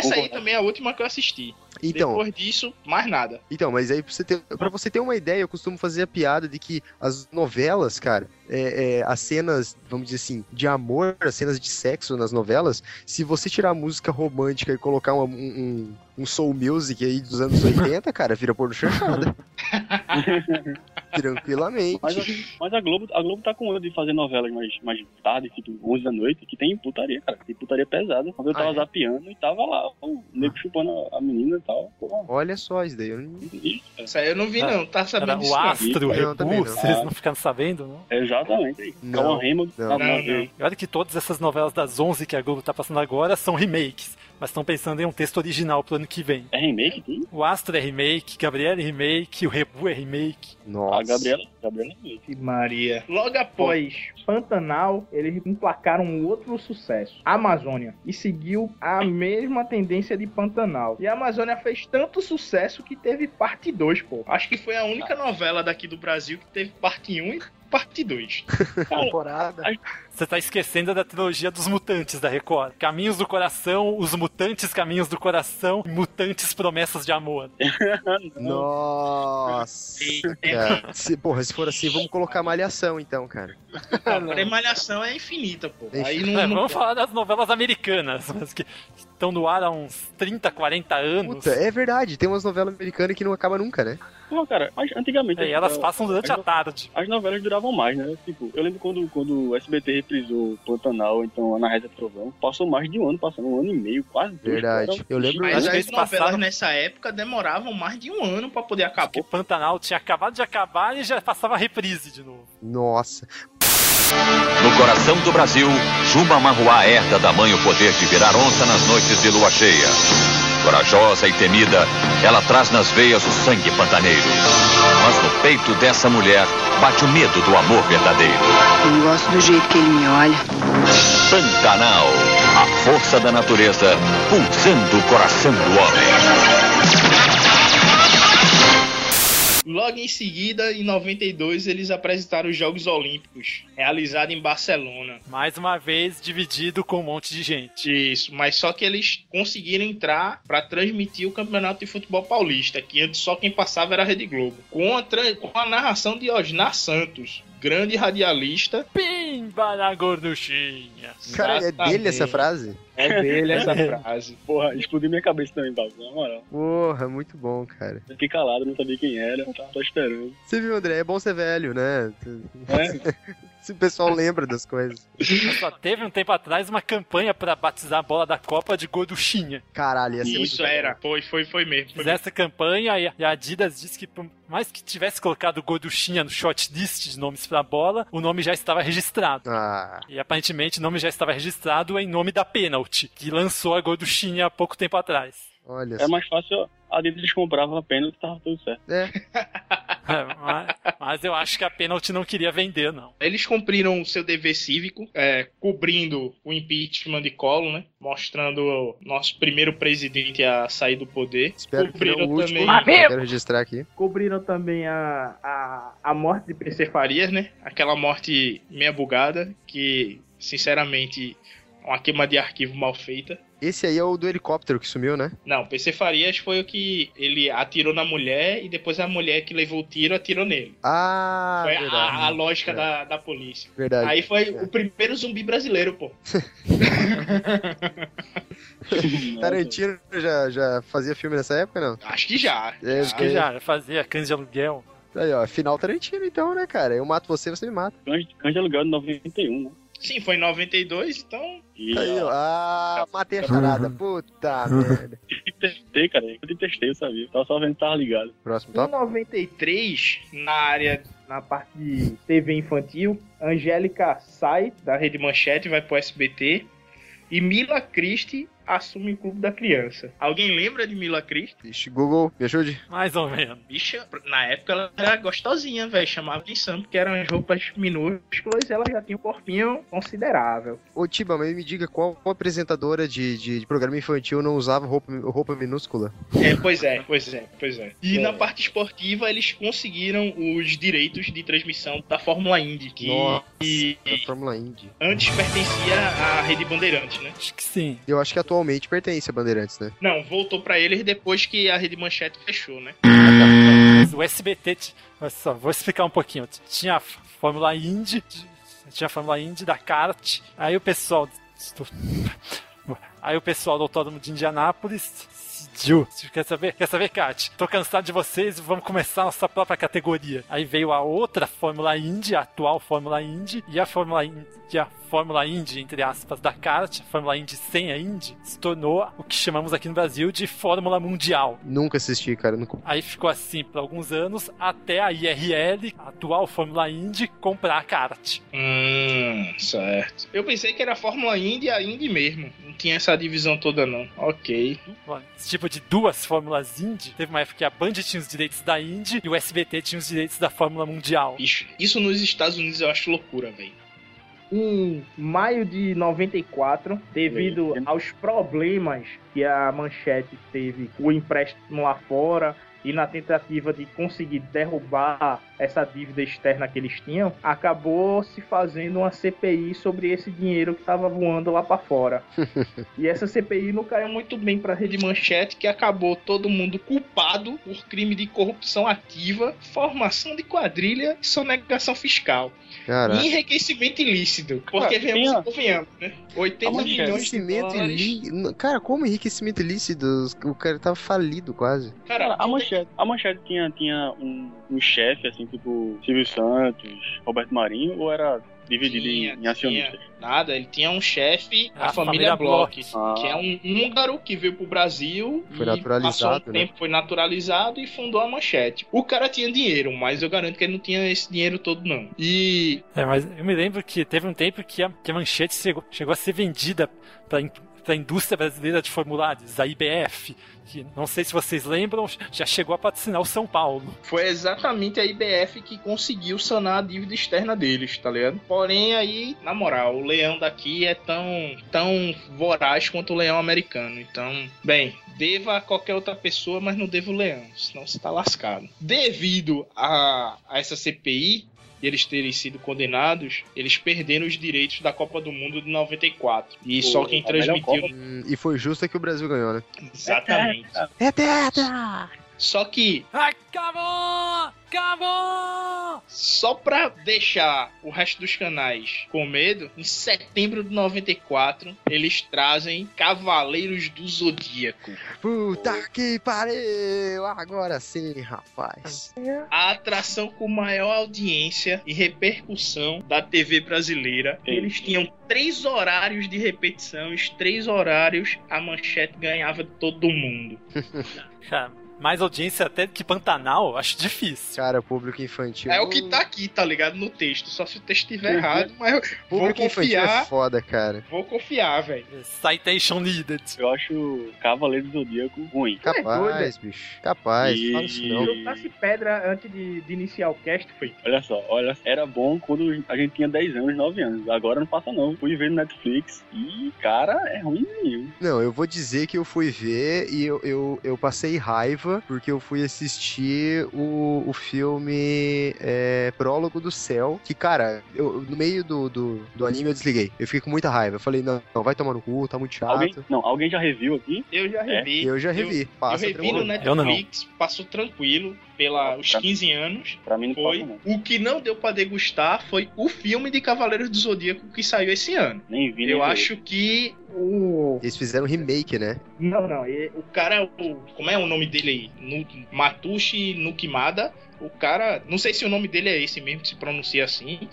essa aí também a última que eu assisti. Então, Depois disso, mais nada. Então, mas aí pra você, ter, pra você ter uma ideia, eu costumo fazer a piada de que as novelas, cara, é, é, as cenas, vamos dizer assim, de amor, as cenas de sexo nas novelas, se você tirar a música romântica e colocar uma- um, um, um soul music aí dos anos 80, cara, vira porno chanchada. Tranquilamente. Mas, a- mas a Globo, a Globo tá com medo de fazer novelas mais, mais tarde, tipo 11 da noite, que tem putaria, cara. Tem putaria pesada. Quando eu tava Ah, é? zapeando e tava lá, o nego chupando a, a menina e tal. Porra. Olha só isso daí. Eu não... Isso aí eu não vi, não. Tá sabendo Era disso, o. Astro, o Não, Rebu, não. vocês não ficaram sabendo, não? Exatamente. Não, Calma Raymond, não. Não, não. Olha que todas essas novelas das 11 que a Globo tá passando agora são remakes, mas estão pensando em um texto original pro ano que vem. É remake, tudo? O Astro é remake, Gabriela é remake, o Rebu é remake. Nossa. A Gabriela, Gabriela é remake. Maria. Logo após Pantanal, eles emplacaram um outro sucesso, Amazônia, e seguiu a mesma tendência de Pantanal. E a Amazônia fez tanto sucesso que teve parte 2, pô. Acho que foi a única novela daqui do Brasil que teve parte 1 e parte 2. Temporada. Você tá esquecendo da trilogia dos mutantes da Record. Caminhos do Coração, Os Mutantes Caminhos do Coração e Mutantes Promessas de Amor. Nossa, cara. Se, porra, se for assim, vamos colocar malhação então, cara. A malhação é infinita, pô. Aí É, não, não vamos falar das novelas americanas, mas que estão no ar há uns 30, 40 anos. Puta, é verdade, tem umas novelas americanas que não acaba nunca, né? Não, cara, mas antigamente. É, e elas as- passam durante a tarde. As novelas duravam mais, né? Tipo, eu lembro quando, quando o SBT reprisou Pantanal, então Ana Reza Trovão, passou mais de um ano, passando um ano e meio, quase dois. Verdade. Era- Eu lembro- Mas as novelas passaram- nessa época demoravam mais de um ano pra poder acabar. Porque Pantanal tinha acabado de acabar e já passava reprise de novo. Nossa. No coração do Brasil, Juma Marruá herda da mãe o poder de virar onça nas noites de lua cheia. Corajosa e temida, ela traz nas veias o sangue pantaneiro. Mas no peito dessa mulher bate o medo do amor verdadeiro. Eu não gosto do jeito que ele me olha. Pantanal, a força da natureza pulsando o coração do homem. Logo em seguida, em 92, eles apresentaram os Jogos Olímpicos, realizados em Barcelona. Mais uma vez dividido com um monte de gente. Isso, mas só que eles conseguiram entrar pra transmitir o Campeonato de Futebol Paulista, que antes só quem passava era a Rede Globo. Com a, com a narração de Osnar Santos, grande radialista. Pimba na gorduchinha. Cara, é dele essa frase? É dele essa frase. Porra, explodiu minha cabeça também, Pablo, na moral. Porra, muito bom, cara. Eu fiquei calado, não sabia quem era, tava só esperando. Você viu, André? É bom ser velho, né? É? Se o pessoal lembra das coisas. Só teve um tempo atrás uma campanha pra batizar a bola da Copa de gorduchinha. Caralho, ia ser muito Isso era, foi, foi, foi mesmo. Foi essa campanha e a- Adidas disse que por mais que tivesse colocado gorduchinha no shortlist de nomes pra bola, o nome já estava registrado. Ah, E aparentemente o nome já estava registrado em nome da Penalty, que lançou a gorduchinha há pouco tempo atrás. olha É mais fácil, a Adidas comprava a pena e tava tudo certo. É. É, mas, mas eu acho que a pênalti não queria vender, não. Eles cumpriram o seu dever cívico, é, cobrindo o impeachment de Collor, né? Mostrando o nosso primeiro presidente a sair do poder. Espero que não cobriram o último. também. Quero registrar aqui. Cobriram também a, a, a morte de PC Farias, né? Aquela morte meia bugada, que, sinceramente, uma queima de arquivo mal feita. Esse aí é o do helicóptero que sumiu, né? Não, PC Farias foi o que ele atirou na mulher e depois a mulher que levou o tiro atirou nele. Ah, foi verdade. a, a lógica da, da polícia. Verdade. Aí foi o primeiro zumbi brasileiro, pô. Tarantino já, já fazia filme nessa época, não? Acho que já. É, Acho que já, já fazia cães de aluguel. Aí, ó, final Tarantino então, né, cara? Eu mato você, você me mata. Cães cães de aluguel de 91, né? Sim, foi em 92, então. E, Aí, ó. Ah, matei a charada. Puta merda. Testei, cara. Eu te testei, eu sabia. Tava só vendo que tava ligado. Próximo Em top. 93, na área, na parte de TV infantil, Angélica sai Da Rede Manchete vai pro SBT. E Mila Christie assume o Clube da Criança. Alguém lembra de Mila Christie? Ixi, Google, me ajude. Mais ou menos. Bicha, na época ela era gostosinha, velho. Chamava atenção, porque eram as roupas minúsculas e ela já tinha um corpinho considerável. Ô, Tiba, mas me diga qual apresentadora de, de, de programa infantil não usava roupa, roupa minúscula? É, pois é, pois é, pois é. E na parte esportiva, eles conseguiram os direitos de transmissão da Fórmula Indy, que Nossa, e- da Fórmula Indy. antes pertencia à Rede Bandeirantes, né? Acho que sim. Eu acho que atualmente pertence a Bandeirantes, né? Não, voltou pra eles depois que a Rede Manchete fechou, né? Mas o SBT, olha só, vou explicar um pouquinho. Tinha a Fórmula Indy, tinha a Fórmula Indy da kart, aí o pessoal do- aí o pessoal do Autódromo de Indianápolis decidiu, quer saber, quer saber, Kat? Tô cansado de vocês, vamos começar a nossa própria categoria. Aí veio a outra Fórmula Indy, a atual Fórmula Indy, e a Fórmula Indy, a Fórmula Indy, entre aspas, da kart, a Fórmula Indy sem a Indy, se tornou o que chamamos aqui no Brasil de Fórmula Mundial. Nunca assisti, cara. Nunca... Aí ficou assim por alguns anos, até a IRL, a atual Fórmula Indy, comprar a kart. Hum, certo. Eu pensei que era a Fórmula Indy e a Indy mesmo. Não tinha essa divisão toda, não. Ok. Tipo de duas Fórmulas Indy, teve uma época que a Band tinha os direitos da Indy e o SBT tinha os direitos da Fórmula Mundial. Bicho, isso nos Estados Unidos eu acho loucura, velho. Em maio de 94, devido aos problemas que a Manchete teve com o empréstimo lá fora e na tentativa de conseguir derrubar essa dívida externa que eles tinham, acabou se fazendo uma CPI sobre esse dinheiro que estava voando lá para fora. E essa CPI não caiu muito bem para Pra Rede Manchete, que acabou todo mundo culpado por crime de corrupção ativa, formação de quadrilha e sonegação fiscal. Caraca. E enriquecimento ilícito. Porque Ah, vemos e convenhamos, né? 80 milhões de Enriquecimento dólares. ilícito. Cara, como enriquecimento ilícito? O cara tava falido quase. Cara, a manchete, a manchete tinha, tinha um, um chefe, assim, tipo Silvio Santos, Roberto Marinho, ou era dividido Tinha, em, em acionistas? tinha. Nada, ele tinha um chefe, a, A família, família Bloch, Bloch. Ah. que é um húngaro que veio pro Brasil Foi e naturalizado, passou um né? tempo, foi naturalizado e fundou a Manchete. O cara tinha dinheiro, mas eu garanto que ele não tinha esse dinheiro todo, não. E É, mas eu me lembro que teve um tempo que a, que a Manchete chegou, chegou a ser vendida para a indústria brasileira de formulários, a IBF, que não sei se vocês lembram, já chegou a patrocinar o São Paulo. foi exatamente a IBF que conseguiu sanar a dívida externa deles, tá ligado? Porém, aí, na moral, o leão daqui é tão, tão voraz quanto o leão americano. Então, bem, deva a qualquer outra pessoa, mas não deva o leão, senão você tá lascado. Devido a, a essa CPI, e eles terem sido condenados, eles perderam os direitos da Copa do Mundo de 94. E Pô, só quem a melhor transmitiu. Hum, e foi justo que o Brasil ganhou, né? Exatamente. É tetra! Só que Acabou! Acabou! Só pra deixar o resto dos canais com medo, em setembro de 94, eles trazem Cavaleiros do Zodíaco. Puta que pariu! Agora sim, rapaz. A atração com maior audiência e repercussão da TV brasileira. Eles tinham três horários de repetição, os três horários a manchete ganhava de todo mundo. Mais audiência até que Pantanal, acho difícil. Cara, público infantil. É o que tá aqui, tá ligado? No texto. Só se o texto estiver errado, mas eu vou Público infantil é confiar. foda, cara. Vou confiar, velho. Citation needed. Eu acho Cavaleiro do Zodíaco ruim. Capaz, bicho. Capaz. E- Fala isso não. Jogasse pedra antes de, de iniciar o cast, foi. Olha só, olha, era bom quando a gente tinha 10 anos, 9 anos. Agora não passa não. Fui ver no Netflix e, cara, é ruimzinho. Não, eu vou dizer que eu fui ver e eu, eu, eu passei raiva porque eu fui assistir o, o filme é, Prólogo do Céu. Que, cara, eu, no meio do, do, do anime eu desliguei. Eu fiquei com muita raiva. Eu falei, não, não vai tomar no cu, tá muito chato. Alguém, não, alguém já reviu aqui? Eu já revi. Eu já revi. Eu, Passa eu revi no tranquilo. Netflix, passou tranquilo, pelos 15 anos. Pra mim não Foi. passa não. O que não deu pra degustar foi o filme de Cavaleiros do Zodíaco que saiu esse ano. Nem vi, nem Eu vi. acho que O. Eles fizeram remake, né? Não, não. e- o cara, o, como é o nome dele aí? Matushi Nukimada. O cara, não sei se o nome dele é esse mesmo, que se pronuncia assim.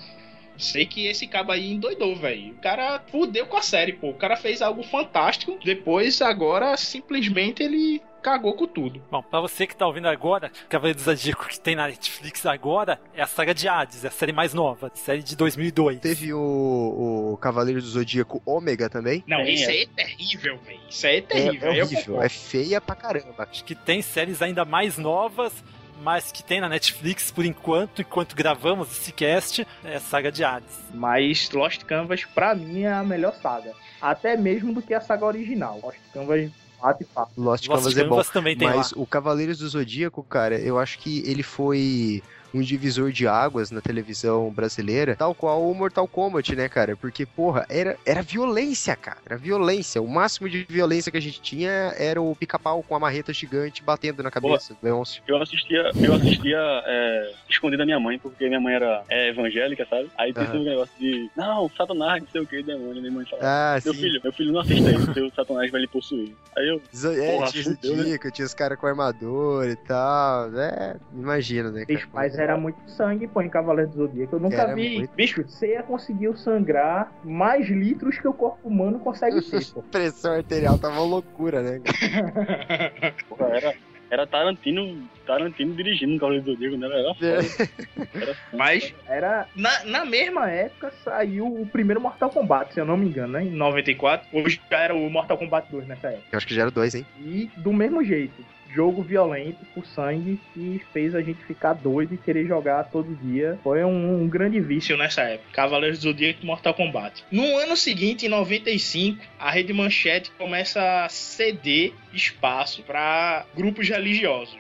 Sei que esse cabo aí endoidou, velho. O cara fudeu com a série, pô. O cara fez algo fantástico. Depois, agora, simplesmente ele cagou com tudo. Bom, pra você que tá ouvindo agora, Cavaleiro do Zodíaco que tem na Netflix agora é a saga de Hades, é a série mais nova, série de 2002. Teve o, o Cavaleiro do Zodíaco Ômega também. Não, Tem isso aí é terrível, velho. Isso aí é É, terrível. é Eu horrível, é feia pra caramba. Acho que tem séries ainda mais novas, mas que tem na Netflix por enquanto, enquanto gravamos esse cast, é a saga de Hades. Mas Lost Canvas, pra mim, é a melhor saga. Até mesmo do que a saga original. Lost Canvas bate fato. Lost, Lost Canvas é bom. Canvas também tem mas lá. o Cavaleiros do Zodíaco, cara, eu acho que ele foi um divisor de águas na televisão brasileira, tal qual o Mortal Kombat, né, cara? Porque, porra, era, era violência, cara. Era violência. O máximo de violência que a gente tinha era o pica-pau com a marreta gigante batendo na cabeça do Leôncio. Eu assistia, eu assistia é, escondido da minha mãe, porque minha mãe era é, evangélica, sabe? Aí tem Aham. esse negócio de, não, Satanás, não sei o que, demônio. Minha mãe falava, Ah, meu sim. filho, meu filho não assista isso, porque o Satanás vai lhe possuir. Aí eu, É, Porra, tinha fudeu, né? Tinha os caras com armadura e tal. É, imagina, né, cara? Bicho, mas era muito sangue, pô, em Cavaleiro do Zodíaco. Eu nunca Era vi. muito. Bicho, você ia conseguir sangrar mais litros que o corpo humano consegue ter, pô. Pressão arterial tava uma loucura, né? cara? porra, era, era Tarantino, Tarantino dirigindo Cavaleiro do Zodíaco, né? Era foda. Era Mas Era. na, na mesma época saiu o primeiro Mortal Kombat, se eu não me engano, né? 94, Hoje já era o Mortal Kombat 2 nessa época. Eu acho que já era dois, hein? E do mesmo jeito, jogo violento, com sangue, que fez a gente ficar doido e querer jogar todo dia. Foi um, um grande vício. nessa época. Cavaleiros do Zodíaco e Mortal Kombat. No ano seguinte, em 95, a Rede Manchete começa a ceder espaço para grupos religiosos.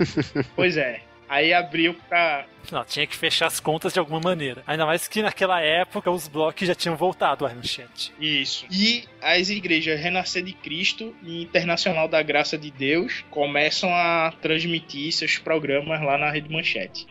pois é. Aí abriu pra. Não, tinha que fechar as contas de alguma maneira. Ainda mais que naquela época os blocos já tinham voltado ao Manchete. Isso. E as igrejas Renascer de Cristo e Internacional da Graça de Deus começam a transmitir seus programas lá na Rede Manchete.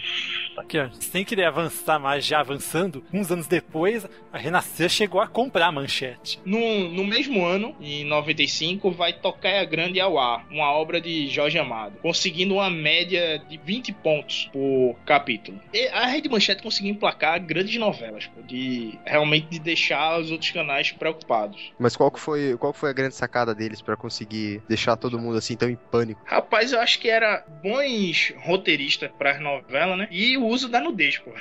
Aqui, ó, sem querer avançar mais, já avançando, uns anos depois, a Renascer chegou a comprar a Manchete. No, no mesmo ano, em 95, vai Tocaia Grande ao ar, uma obra de Jorge Amado, conseguindo uma média de 20 pontos por capítulo. E a Rede Manchete conseguiu emplacar grandes novelas, pô, de realmente de deixar os outros canais preocupados. Mas qual que foi, qual que foi a grande sacada deles pra conseguir deixar todo mundo assim tão em pânico? Rapaz, eu acho que era bons roteiristas para as novelas, né? E o uso da nudez, pô.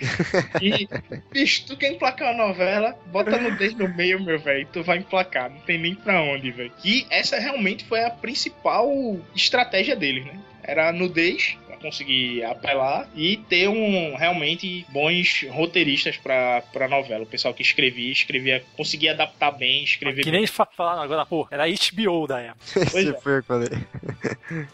e, bicho, tu quer emplacar uma novela, bota a nudez no meio, meu velho, tu vai emplacar, não tem nem pra onde, velho. E essa realmente foi a principal estratégia deles, né? Era a nudez pra conseguir apelar e ter um realmente bons roteiristas pra, pra novela. O pessoal que escrevia, escrevia, conseguia adaptar bem, escrever Que nem fa- falaram agora, pô, era HBO da época. Pois Esse é. foi falei.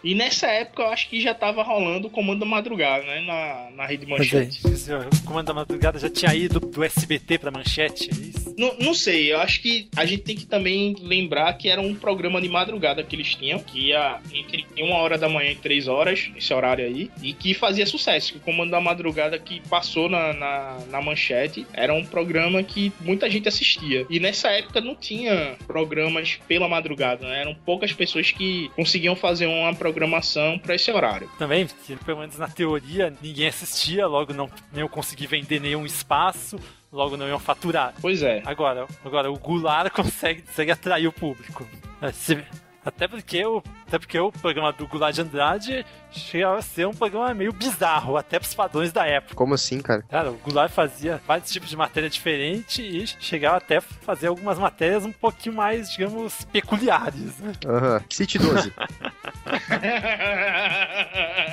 E nessa época eu acho que já tava rolando o Comando da Madrugada, né? Na, na Rede é, Manchete. ó, o Comando da Madrugada já tinha ido do SBT pra Manchete, é isso? Não, não sei, eu acho que a gente tem que também lembrar que era um programa de madrugada que eles tinham, que ia entre uma hora da manhã e três horas, esse horário aí, e que fazia sucesso. Que o Comando da Madrugada que passou na, na, na manchete era um programa que muita gente assistia. E nessa época não tinha programas pela madrugada, né? Eram poucas pessoas que conseguiam fazer uma programação para esse horário. Também, pelo menos na teoria, ninguém assistia, logo não iam conseguir vender nenhum espaço, logo não iam faturar. Pois é. Agora, agora o Goulart consegue, consegue atrair o público. É, se- Até porque o, até porque o programa do Goulart de Andrade chegava a ser um programa meio bizarro, até pros padrões da época. Como assim, cara? Cara, o Goulart fazia vários tipos de matéria diferente e chegava até a fazer algumas matérias um pouquinho mais, digamos, peculiares. Né? Aham. City 12.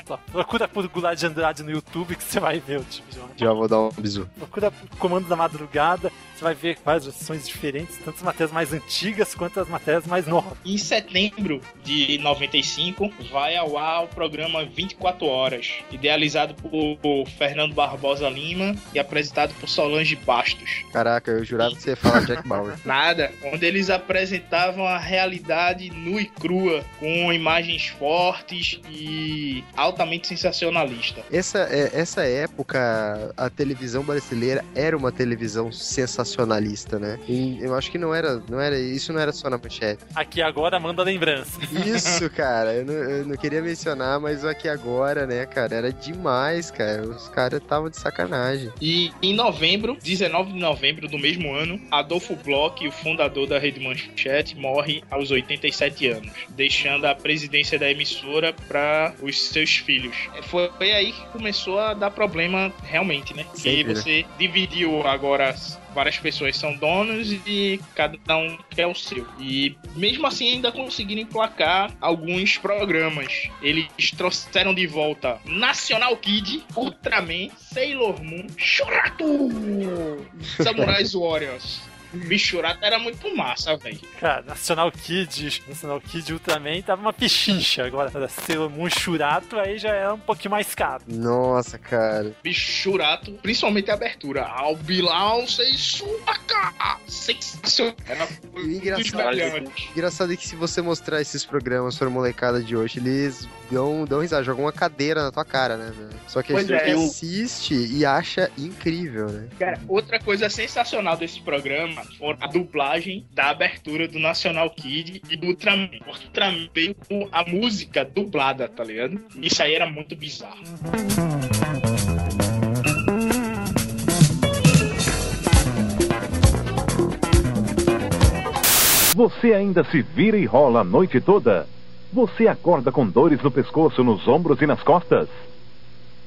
Só procura por Goulart de Andrade no YouTube que você vai ver o tipo de matéria. Já vou dar um bisu. Procura Comando da Madrugada, você vai ver várias versões diferentes, tanto as matérias mais antigas quanto as matérias mais novas. Em setembro de 95, vai ao ar o programa 24 Horas, idealizado por, por Fernando Barbosa Lima e apresentado por Solange Bastos. Caraca, eu jurava que você ia falar Jack Bauer. Nada, onde eles apresentavam a realidade nua e crua, com imagens fortes e altamente sensacionalista. Essa, é- essa época, a televisão brasileira era uma televisão sensacionalista, né? E eu acho que não era, não era, isso não era só na manchete. Aqui agora manda lembrança. Isso, cara, eu não, eu não queria mencionar, mas aqui agora, né, cara, era demais, cara. Os caras estavam de sacanagem. E em novembro, 19 de novembro do mesmo ano, Adolfo Bloch, o fundador da Rede Manchete, morre aos 87 anos, deixando a presidência da emissora para os seus filhos. Foi aí que começou a dar problema realmente, né? Porque Sempre, né? você dividiu agora várias pessoas são donos e cada um quer o seu. E mesmo assim ainda conseguiram emplacar alguns programas. Eles trouxeram de volta National Kid, Ultraman, Sailor Moon, Shurato, Samurais Warriors. Bichurata era muito massa, velho. Cara, National Kid, National Kid Ultraman tava uma pichincha. Agora, Sailor Moon Churato aí já era um pouquinho mais caro. Nossa, cara. Bichurato, principalmente a abertura. Albilão sem suaca. Sensacional. Era engraçado, engraçado é que se você mostrar esses programas pra molecada de hoje, eles dão, dão risada, jogam uma cadeira na tua cara, né? velho? Só que a Pois gente é. assiste e acha incrível, né? Cara, outra coisa sensacional desse programa foi a dublagem da abertura do National Kid e do Ultraman. O Ultraman veio com a música dublada, tá ligado? Isso aí era muito bizarro. Você ainda se vira e rola a noite toda? Você acorda com dores no pescoço, nos ombros e nas costas?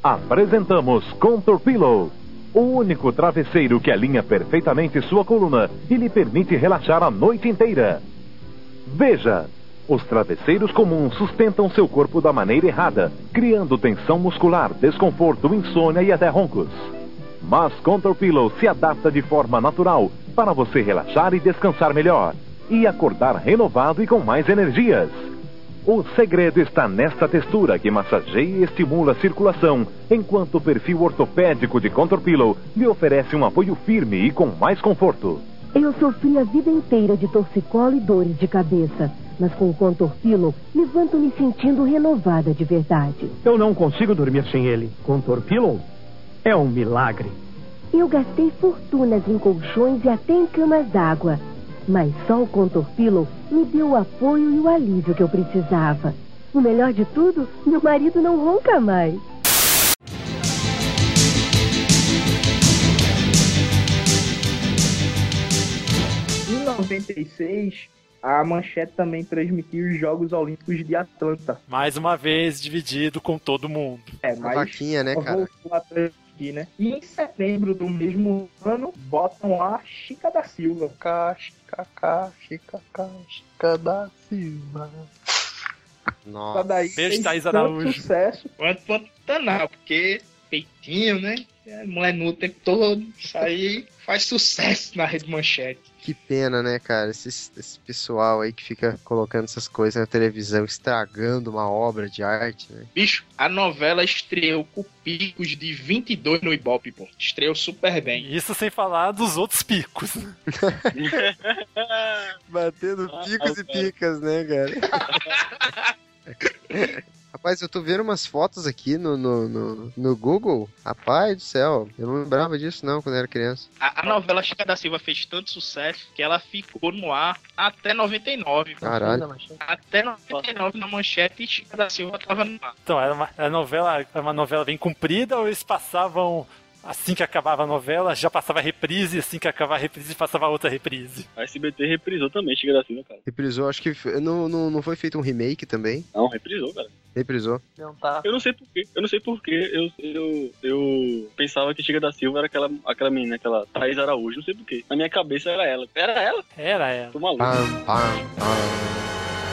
Apresentamos Contour Pillow, o único travesseiro que alinha perfeitamente sua coluna e lhe permite relaxar a noite inteira. Veja, os travesseiros comuns sustentam seu corpo da maneira errada, criando tensão muscular, desconforto, insônia e até roncos. Mas Contour Pillow se adapta de forma natural para você relaxar e descansar melhor e acordar renovado e com mais energias. O segredo está nesta textura que massageia e estimula a circulação, enquanto o perfil ortopédico de Contour Pillow lhe oferece um apoio firme e com mais conforto. Eu sofri a vida inteira de torcicolo e dores de cabeça, mas com o Contour Pillow levanto me sentindo renovada de verdade. Eu não consigo dormir sem ele. Contour Pillow é um milagre. Eu gastei fortunas em colchões e até em camas d'água, mas só o Contour Pillow me deu o apoio e o alívio que eu precisava. O melhor de tudo, meu marido não ronca mais. Em 96, a Manchete também transmitiu os Jogos Olímpicos de Atlanta. Mais uma vez dividido com todo mundo. É, Uma mas vaquinha, né, cara? A transmitir, né? E em setembro do mesmo ano, botam lá Chica da Silva. Chica, Chica, Chica, Chica da Silva. Só daí Beijo, fez Thaís Araújo. sucesso. Quanto Pantanal, porque peitinho, né? É, mulher nu o tempo todo. Isso aí faz sucesso na Rede Manchete. Que pena, né, cara? Esse, esse pessoal aí que fica colocando essas coisas na televisão, estragando uma obra de arte, né? Bicho, a novela estreou com picos de 22 no Ibope, pô. Estreou super bem. Isso sem falar dos outros picos. Batendo Ah, picos e picas, né, cara? Rapaz, eu tô vendo umas fotos aqui no, no, no, no Google. Rapaz do céu, eu não lembrava disso não quando eu era criança. A, a novela Chica da Silva fez tanto sucesso que ela ficou no ar até 99. Caralho. Até 99 na manchete Chica da Silva tava no ar. Então, era uma, era novela, era uma novela bem comprida ou eles passavam assim que acabava a novela, já passava reprise, assim que acabava a reprise, passava outra reprise. A SBT reprisou também, Chega da Silva, cara. Reprisou, acho que não, não, não foi feito um remake também? Não, reprisou, cara. Reprisou. Não tá. Eu não sei porquê. Eu não sei porquê. Eu, eu, eu pensava que Chega da Silva era aquela, aquela menina, aquela Thaís Araújo. Não sei porquê. Na minha cabeça era ela. Era ela? Era ela. Tô maluco. Pam, pam, pam.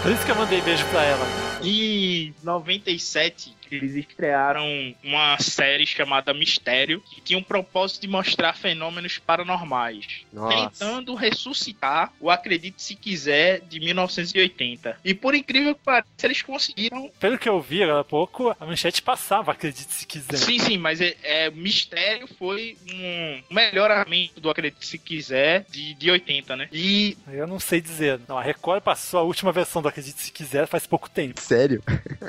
Por isso que eu mandei beijo pra ela. Em 97, eles estrearam uma série chamada Mistério, que tinha o propósito de mostrar fenômenos paranormais, Nossa. tentando ressuscitar o Acredite Se Quiser de 1980. E por incrível que pareça, eles conseguiram. Pelo que eu vi agora há pouco, a manchete passava, acredite se quiser. Sim, sim, mas é, é, Mistério foi um melhoramento do Acredite Se Quiser de, de 80, né? E Eu não sei dizer. Não, a Record passou a última versão do Acredite Se Quiser faz pouco tempo. Sério?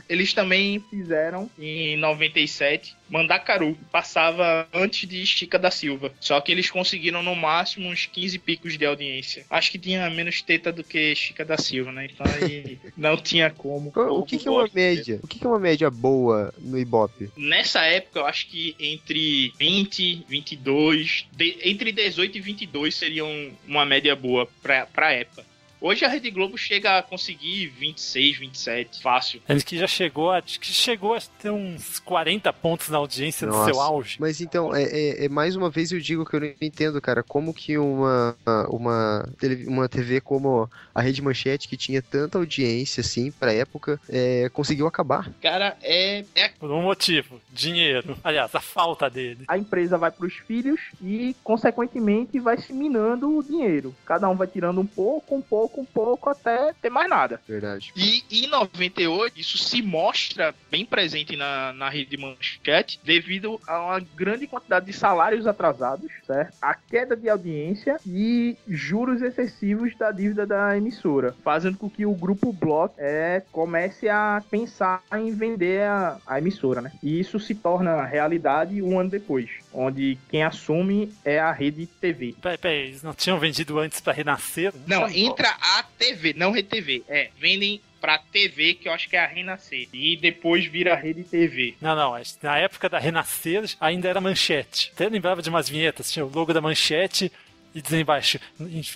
Eles também fizeram em 97 Mandacaru, passava antes de Estica da Silva. Só que eles conseguiram no máximo uns 15 picos de audiência. Acho que tinha menos teta do que Estica da Silva, né? Então aí não tinha como. O que, que é uma média? O que, que é uma média boa no Ibope? Nessa época, eu acho que entre 20, 22, de- entre 18 e 22 seriam uma média boa pra, pra época. Hoje a Rede Globo chega a conseguir 26, 27, fácil. Ele que já chegou, a- acho que chegou a ter uns 40 pontos na audiência do Nossa. seu auge. Mas então, é, é- é mais uma vez eu digo que eu não entendo, cara, como que uma, uma, uma TV como a Rede Manchete, que tinha tanta audiência, assim, pra época, é, conseguiu acabar. Cara, é, é Por um motivo: dinheiro. Aliás, a falta dele. A empresa vai pros filhos e, consequentemente, vai se minando o dinheiro. Cada um vai tirando um pouco, um pouco, um pouco, até ter mais nada. Verdade. E em 98, isso se mostra bem presente na, na rede manchete devido a uma grande quantidade de salários atrasados, certo? A queda de audiência e juros excessivos da dívida da emissora, fazendo com que o grupo Block é, comece a pensar em vender a, a emissora, né? E isso se torna realidade um ano depois, onde quem assume é a rede TV. Peraí, peraí, eles não tinham vendido antes pra renascer? Não, tinha- entra a TV, não Rede TV. É, vendem pra TV, que eu acho que é a Renascer. E depois vira Rede TV. Não, não, na época da Renascer ainda era manchete. Até lembrava de umas vinhetas, tinha o logo da manchete e dizia embaixo,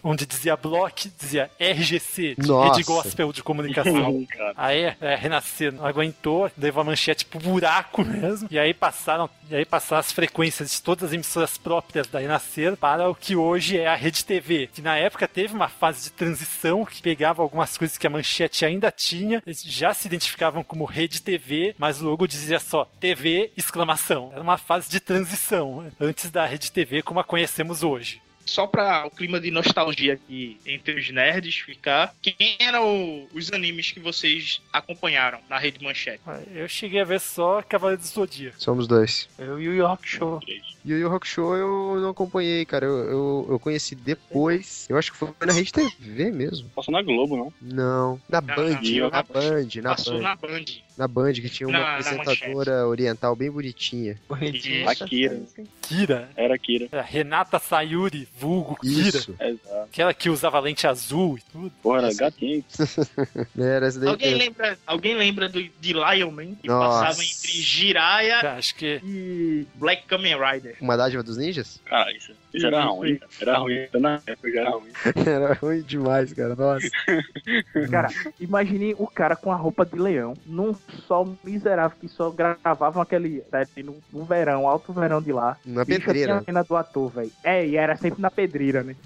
onde dizia Block, dizia RGC, de Nossa. Rede Gospel de Comunicação. aí é, Renascer não aguentou, levou a manchete pro buraco mesmo, e aí passaram, e aí passaram as frequências de todas as emissoras próprias da Renascer para o que hoje é a Rede TV, que na época teve uma fase de transição que pegava algumas coisas que a manchete ainda tinha, eles já se identificavam como Rede TV, mas o logo dizia só TV, exclamação. Era uma fase de transição, né, antes da Rede TV como a conhecemos hoje. Só pra o clima de nostalgia aqui entre os nerds ficar, quem eram os animes que vocês acompanharam na Rede Manchete? Eu cheguei a ver só Cavaleiro do Zodíaco. Somos dois. Eu e o York Show. E o Yu Yu Hakusho eu não acompanhei, cara. Eu, eu, eu conheci depois. Eu acho que foi na Rede TV mesmo. Passou na Globo, não? Não. Na Não, Band, na não. Band, na Passou Band. na Band. Na Band, que tinha uma Na- na apresentadora oriental bem bonitinha. A Kira. Kira. Era Kira. Era Renata Sayuri, vulgo Kira. Isso. Exato. Aquela que usava lente azul e tudo. Porra, era gatinho. Era essa daí Alguém lembra, alguém lembra do, de Lion Man? Que Nossa. passava entre Jiraiya Acho que e Black Kamen Rider. Uma dádiva dos ninjas? Cara, isso, isso era ruim. Era ruim. Na época já era ruim. Era ruim demais, cara. Nossa. Cara, imagine o cara com a roupa de leão, num sol miserável que só gravavam aquele. série No, no verão, alto verão de lá. Na Bicho, pedreira. tinha a cena do ator, velho. É, e era sempre na pedreira, né?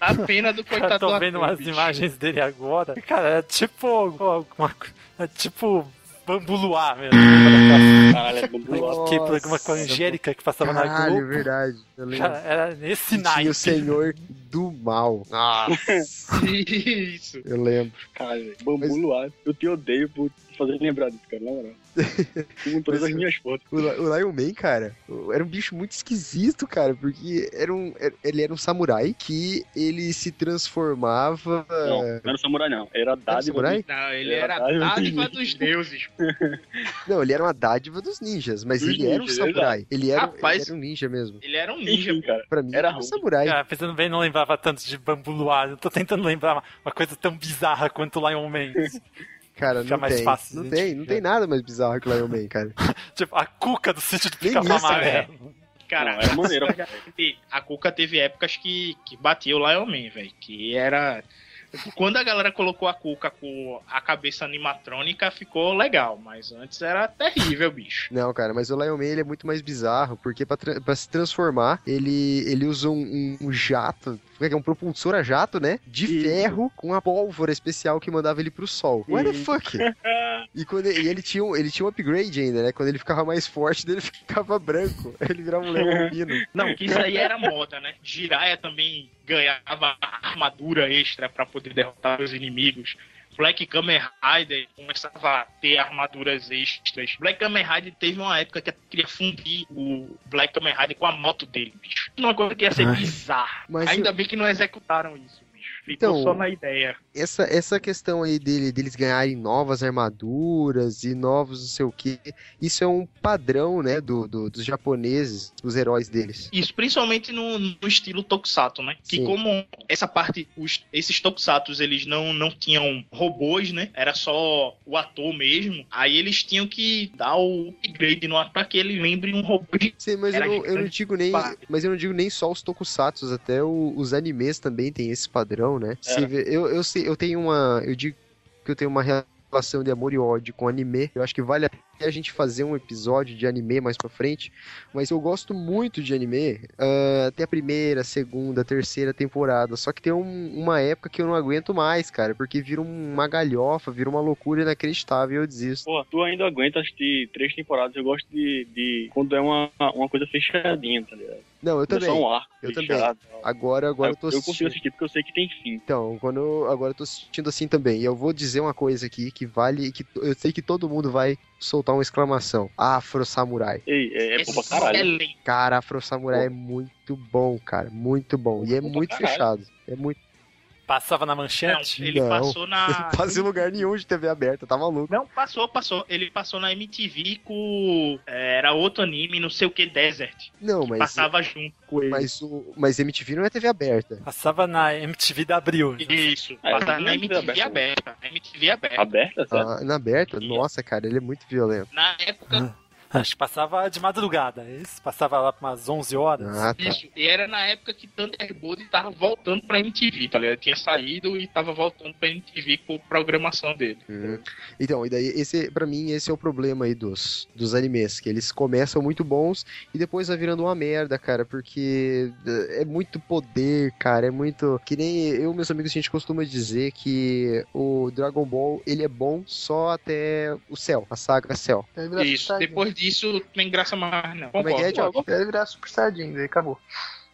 A pena do coitado tô do vendo ator, umas bicho. imagens dele agora. Cara, é tipo co- É tipo Bambu Luar mesmo. Caralho, é bambu luar. Que programa com a Angélica que passava na Caralho, Globo. verdade. Eu lembro. Cara, era nesse naipe. o Senhor do Mal. Nossa. Isso. Eu lembro. Caralho, velho. Bambu luar. Eu te odeio por fazer lembrar disso, cara, na moral. Com todas as minhas fotos. O, o Lion Man, cara, era um bicho muito esquisito, cara, porque era um, era- ele era um samurai que ele se transformava. Não, não era samurai, não. Era dádiva. samurai? do- Não, ele Era era dádiva dádiva dos dos deuses. Não, ele era uma dádiva dos ninjas, mas Dos ele era um ninjas, samurai. Ele era, Rapaz. ele era um ninja mesmo. Ele era um ninja. Enfim, cara. Pra mim, Era era um samurai. Cara, pensando bem, não lembrava tanto de Bambu Luar. Eu tô tentando lembrar uma, uma coisa tão bizarra quanto Lion Man. Cara, Fica não mais tem. fácil não tem, não tem nada mais bizarro que o Lion Man, cara. Tipo, a cuca do sítio do Nem pica-pau isso, amarelo. Cara, Não, era maneiro. a Cuca teve épocas que, que batia o Lion Man, velho. Que era. Quando a galera colocou a Cuca com a cabeça animatrônica, ficou legal. Mas antes era terrível, bicho. Não, cara, mas o Lion Man ele é muito mais bizarro, porque pra, tra- pra se transformar, ele, ele usa um, um- um jato, como é que é? um propulsor a jato, né? De ferro com a pólvora especial que mandava ele pro sol. What the fuck? E, quando ele, e ele, tinha um, ele tinha um upgrade ainda, né? Quando ele ficava mais forte, ele ficava branco. Ele virava um leão. Não, que isso aí era moda, né? Jiraiya também ganhava armadura extra pra poder derrotar os inimigos. Black Kamen Rider começava a ter armaduras extras. Black Kamen Rider teve uma época que queria fundir o Black Kamen Rider com a moto dele, bicho. Uma coisa que ia ser Ai. bizarra. Mas Ainda eu- bem que não executaram isso, bicho. Ficou Então, só na ideia. Essa, essa questão aí dele, deles ganharem novas armaduras e novos não sei o que, isso é um padrão, né, do, do- dos japoneses, dos heróis deles. Isso, principalmente no, no estilo Tokusatsu, né? Que Sim. como essa parte, os- esses Tokusatsus, eles não, não tinham robôs, né? Era só o ator mesmo. Aí eles tinham que dar o upgrade no ator pra que ele lembre um robô. Sim, mas eu não, eu não digo nem, mas eu não digo nem só os tokusatsu, até o- os animes também tem esse padrão, né? É. vê- eu, eu, sei, eu tenho uma, eu digo que eu tenho uma relação de amor e ódio com anime. Eu acho que vale a pena a gente fazer um episódio de anime mais pra frente, mas eu gosto muito de anime. ah, até a primeira, segunda, terceira temporada. Só que tem um- uma época que eu não aguento mais, cara, porque vira uma galhofa, vira uma loucura inacreditável e eu desisto. Pô, tu ainda aguenta assistir três temporadas. Eu gosto de, de quando é uma, uma coisa fechadinha, tá ligado? Não, eu é também. um arco Eu também. fechado. Agora, agora eu tô eu consigo assistindo. assistir porque eu sei que tem fim. Então, quando eu, agora eu tô assistindo assim também. E eu vou dizer uma coisa aqui que vale. que Eu sei que todo mundo vai soltar uma exclamação. Afro Samurai. Ei, é, é bom pra caralho. Excelente. Cara, Afro Samurai é muito bom, cara. Muito bom. E é muito fechado. É muito. Passava na Não, manchete? ele Não. passou na... Não faz em lugar nenhum de TV aberta, tá maluco? Não, passou, passou. Ele passou na MTV com... é, Era outro anime, não sei o que, Desert. Não, mas. Passava junto com ele. Mas, o, mas MTV não é TV aberta. Passava na MTV da Abril. Isso, É, passava na é MTV aberta. aberta. MTV aberta. Aberta, sabe? Ah, na aberta? Nossa, cara, ele é muito violento. Na época, Acho que passava de madrugada. Isso, passava lá pra umas 11 horas. Ah, tá. isso. E era na época que Thunderbolt tava voltando pra MTV, tá ligado? Tinha saído e tava voltando pra MTV com programação dele. Uhum. Então, e daí, esse, pra mim, esse é o problema aí dos, dos animes, que eles começam muito bons e depois vai virando uma merda, cara, porque eh, é muito poder, cara, é muito... Que nem eu e meus amigos, a gente costuma dizer que o Dragon Ball, ele é bom só até o céu, a saga vira Isso. Depois disso, não tem graça mais, não. Como é que é. Diogo? Ele virar Super Saiyajin, daí acabou.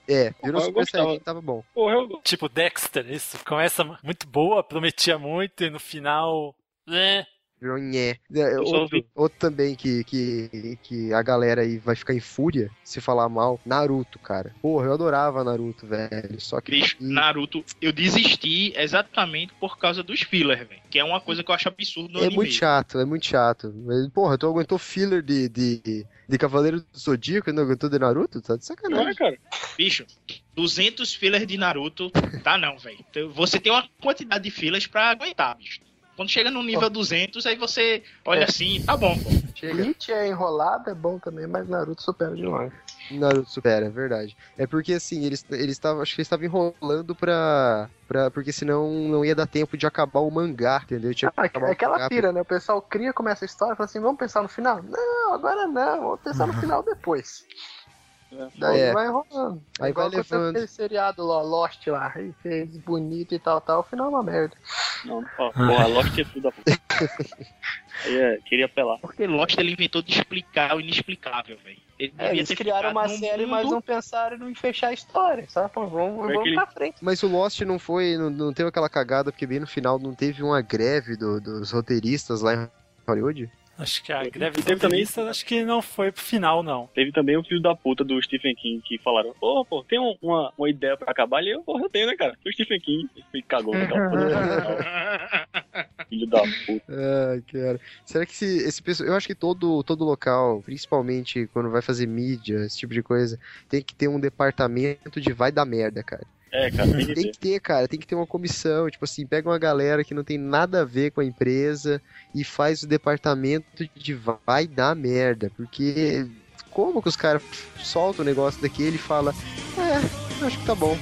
É, virou Super. Saiyajin, tava bom. Porra, eu... Tipo Dexter, isso. Começa muito boa, prometia muito e no final. É. Virou nhé. É, Outro, outro também que, que, que a galera aí vai ficar em fúria se falar mal, Naruto, cara. Porra, eu adorava Naruto, velho. Só que. Bicho, Naruto, eu desisti exatamente por causa dos fillers, velho. Que é uma coisa que eu acho absurdo no É anime. muito chato, é muito chato. Porra, tu aguentou filler de, de, de Cavaleiro do Zodíaco e não aguentou de Naruto? Tá de Não sacanagem. é, cara. Bicho, 200 fillers de Naruto, tá não, velho. Então, Você tem uma quantidade de fillers pra aguentar, bicho. Quando chega no nível 200, aí você olha assim, tá bom, pô. Chega. Bleach é enrolado, é bom também, mas Naruto supera de longe. Naruto supera, é verdade. É porque assim, eles eles estavam, acho que eles estavam enrolando pra, pra. Porque senão não ia dar tempo de acabar o mangá, entendeu? Tinha Ah, é aquela mangá pira, né? O pessoal cria, começa a história, fala assim, vamos pensar no final? Não, agora não, vamos pensar no final depois. Daí É. vai enrolando. Aí Igual vai levando. aquele seriado lá, Lost lá, aí fez bonito e tal, tal, o final é uma merda. Não, ó, porra, Lost é tudo da puta. Aí é, queria apelar. Porque Lost ele inventou de explicar o inexplicável, velho. Ele É, eles criaram uma série, mundo- mas não pensaram em fechar a história, sabe? Pô, Vamos, Foi vamos aquele- pra frente. Mas o Lost não foi. Não, não teve aquela cagada, porque bem no final não teve uma greve do- dos roteiristas lá em Hollywood? Acho que a E greve teve também- também... acho que não foi pro final, não. Teve também o filho da puta do Stephen King que falaram: Ô, pô, tem um- uma, uma ideia pra acabar ali? Eu, porra, eu tenho, né, cara? O Stephen King ele cagou. Filho da puta. Ai, cara. Será que esse, esse pessoal. Eu acho que todo, todo local, principalmente quando vai fazer mídia, esse tipo de coisa, tem que ter um departamento de vai dar merda, cara. É, cara, tem que Tem ter. que ter, cara, tem que ter uma comissão. Tipo assim, pega uma galera que não tem nada a ver com a empresa e faz o departamento de vai dar merda. Porque como que os caras soltam o negócio daquele e fala, é, acho que tá bom.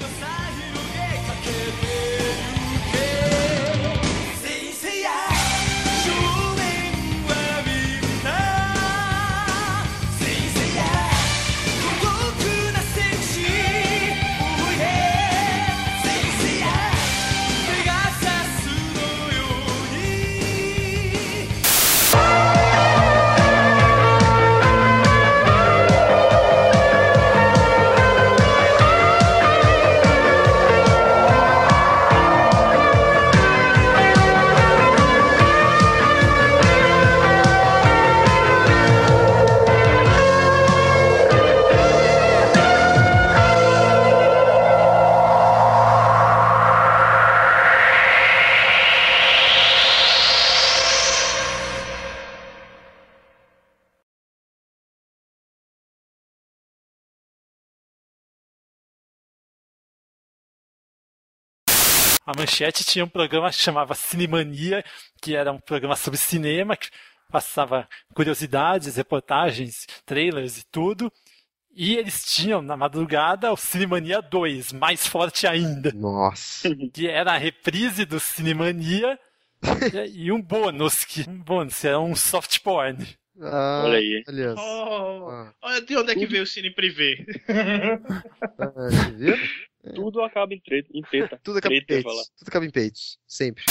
A Manchete tinha um programa que chamava Cinemania, que era um programa sobre cinema, que passava curiosidades, reportagens, trailers e tudo. E eles tinham na madrugada o Cinemania 2, mais forte ainda. Nossa. Que era a reprise do Cinemania e um bônus, que um bônus, era um soft porn. Ah, Olha aí. Olha Oh, olha de onde é que veio o Cine Privé. Ah, viu? Tudo acaba em treta. Em treta. Tudo acaba em Treta, falar. peitos. Tudo acaba em peitos. Sempre.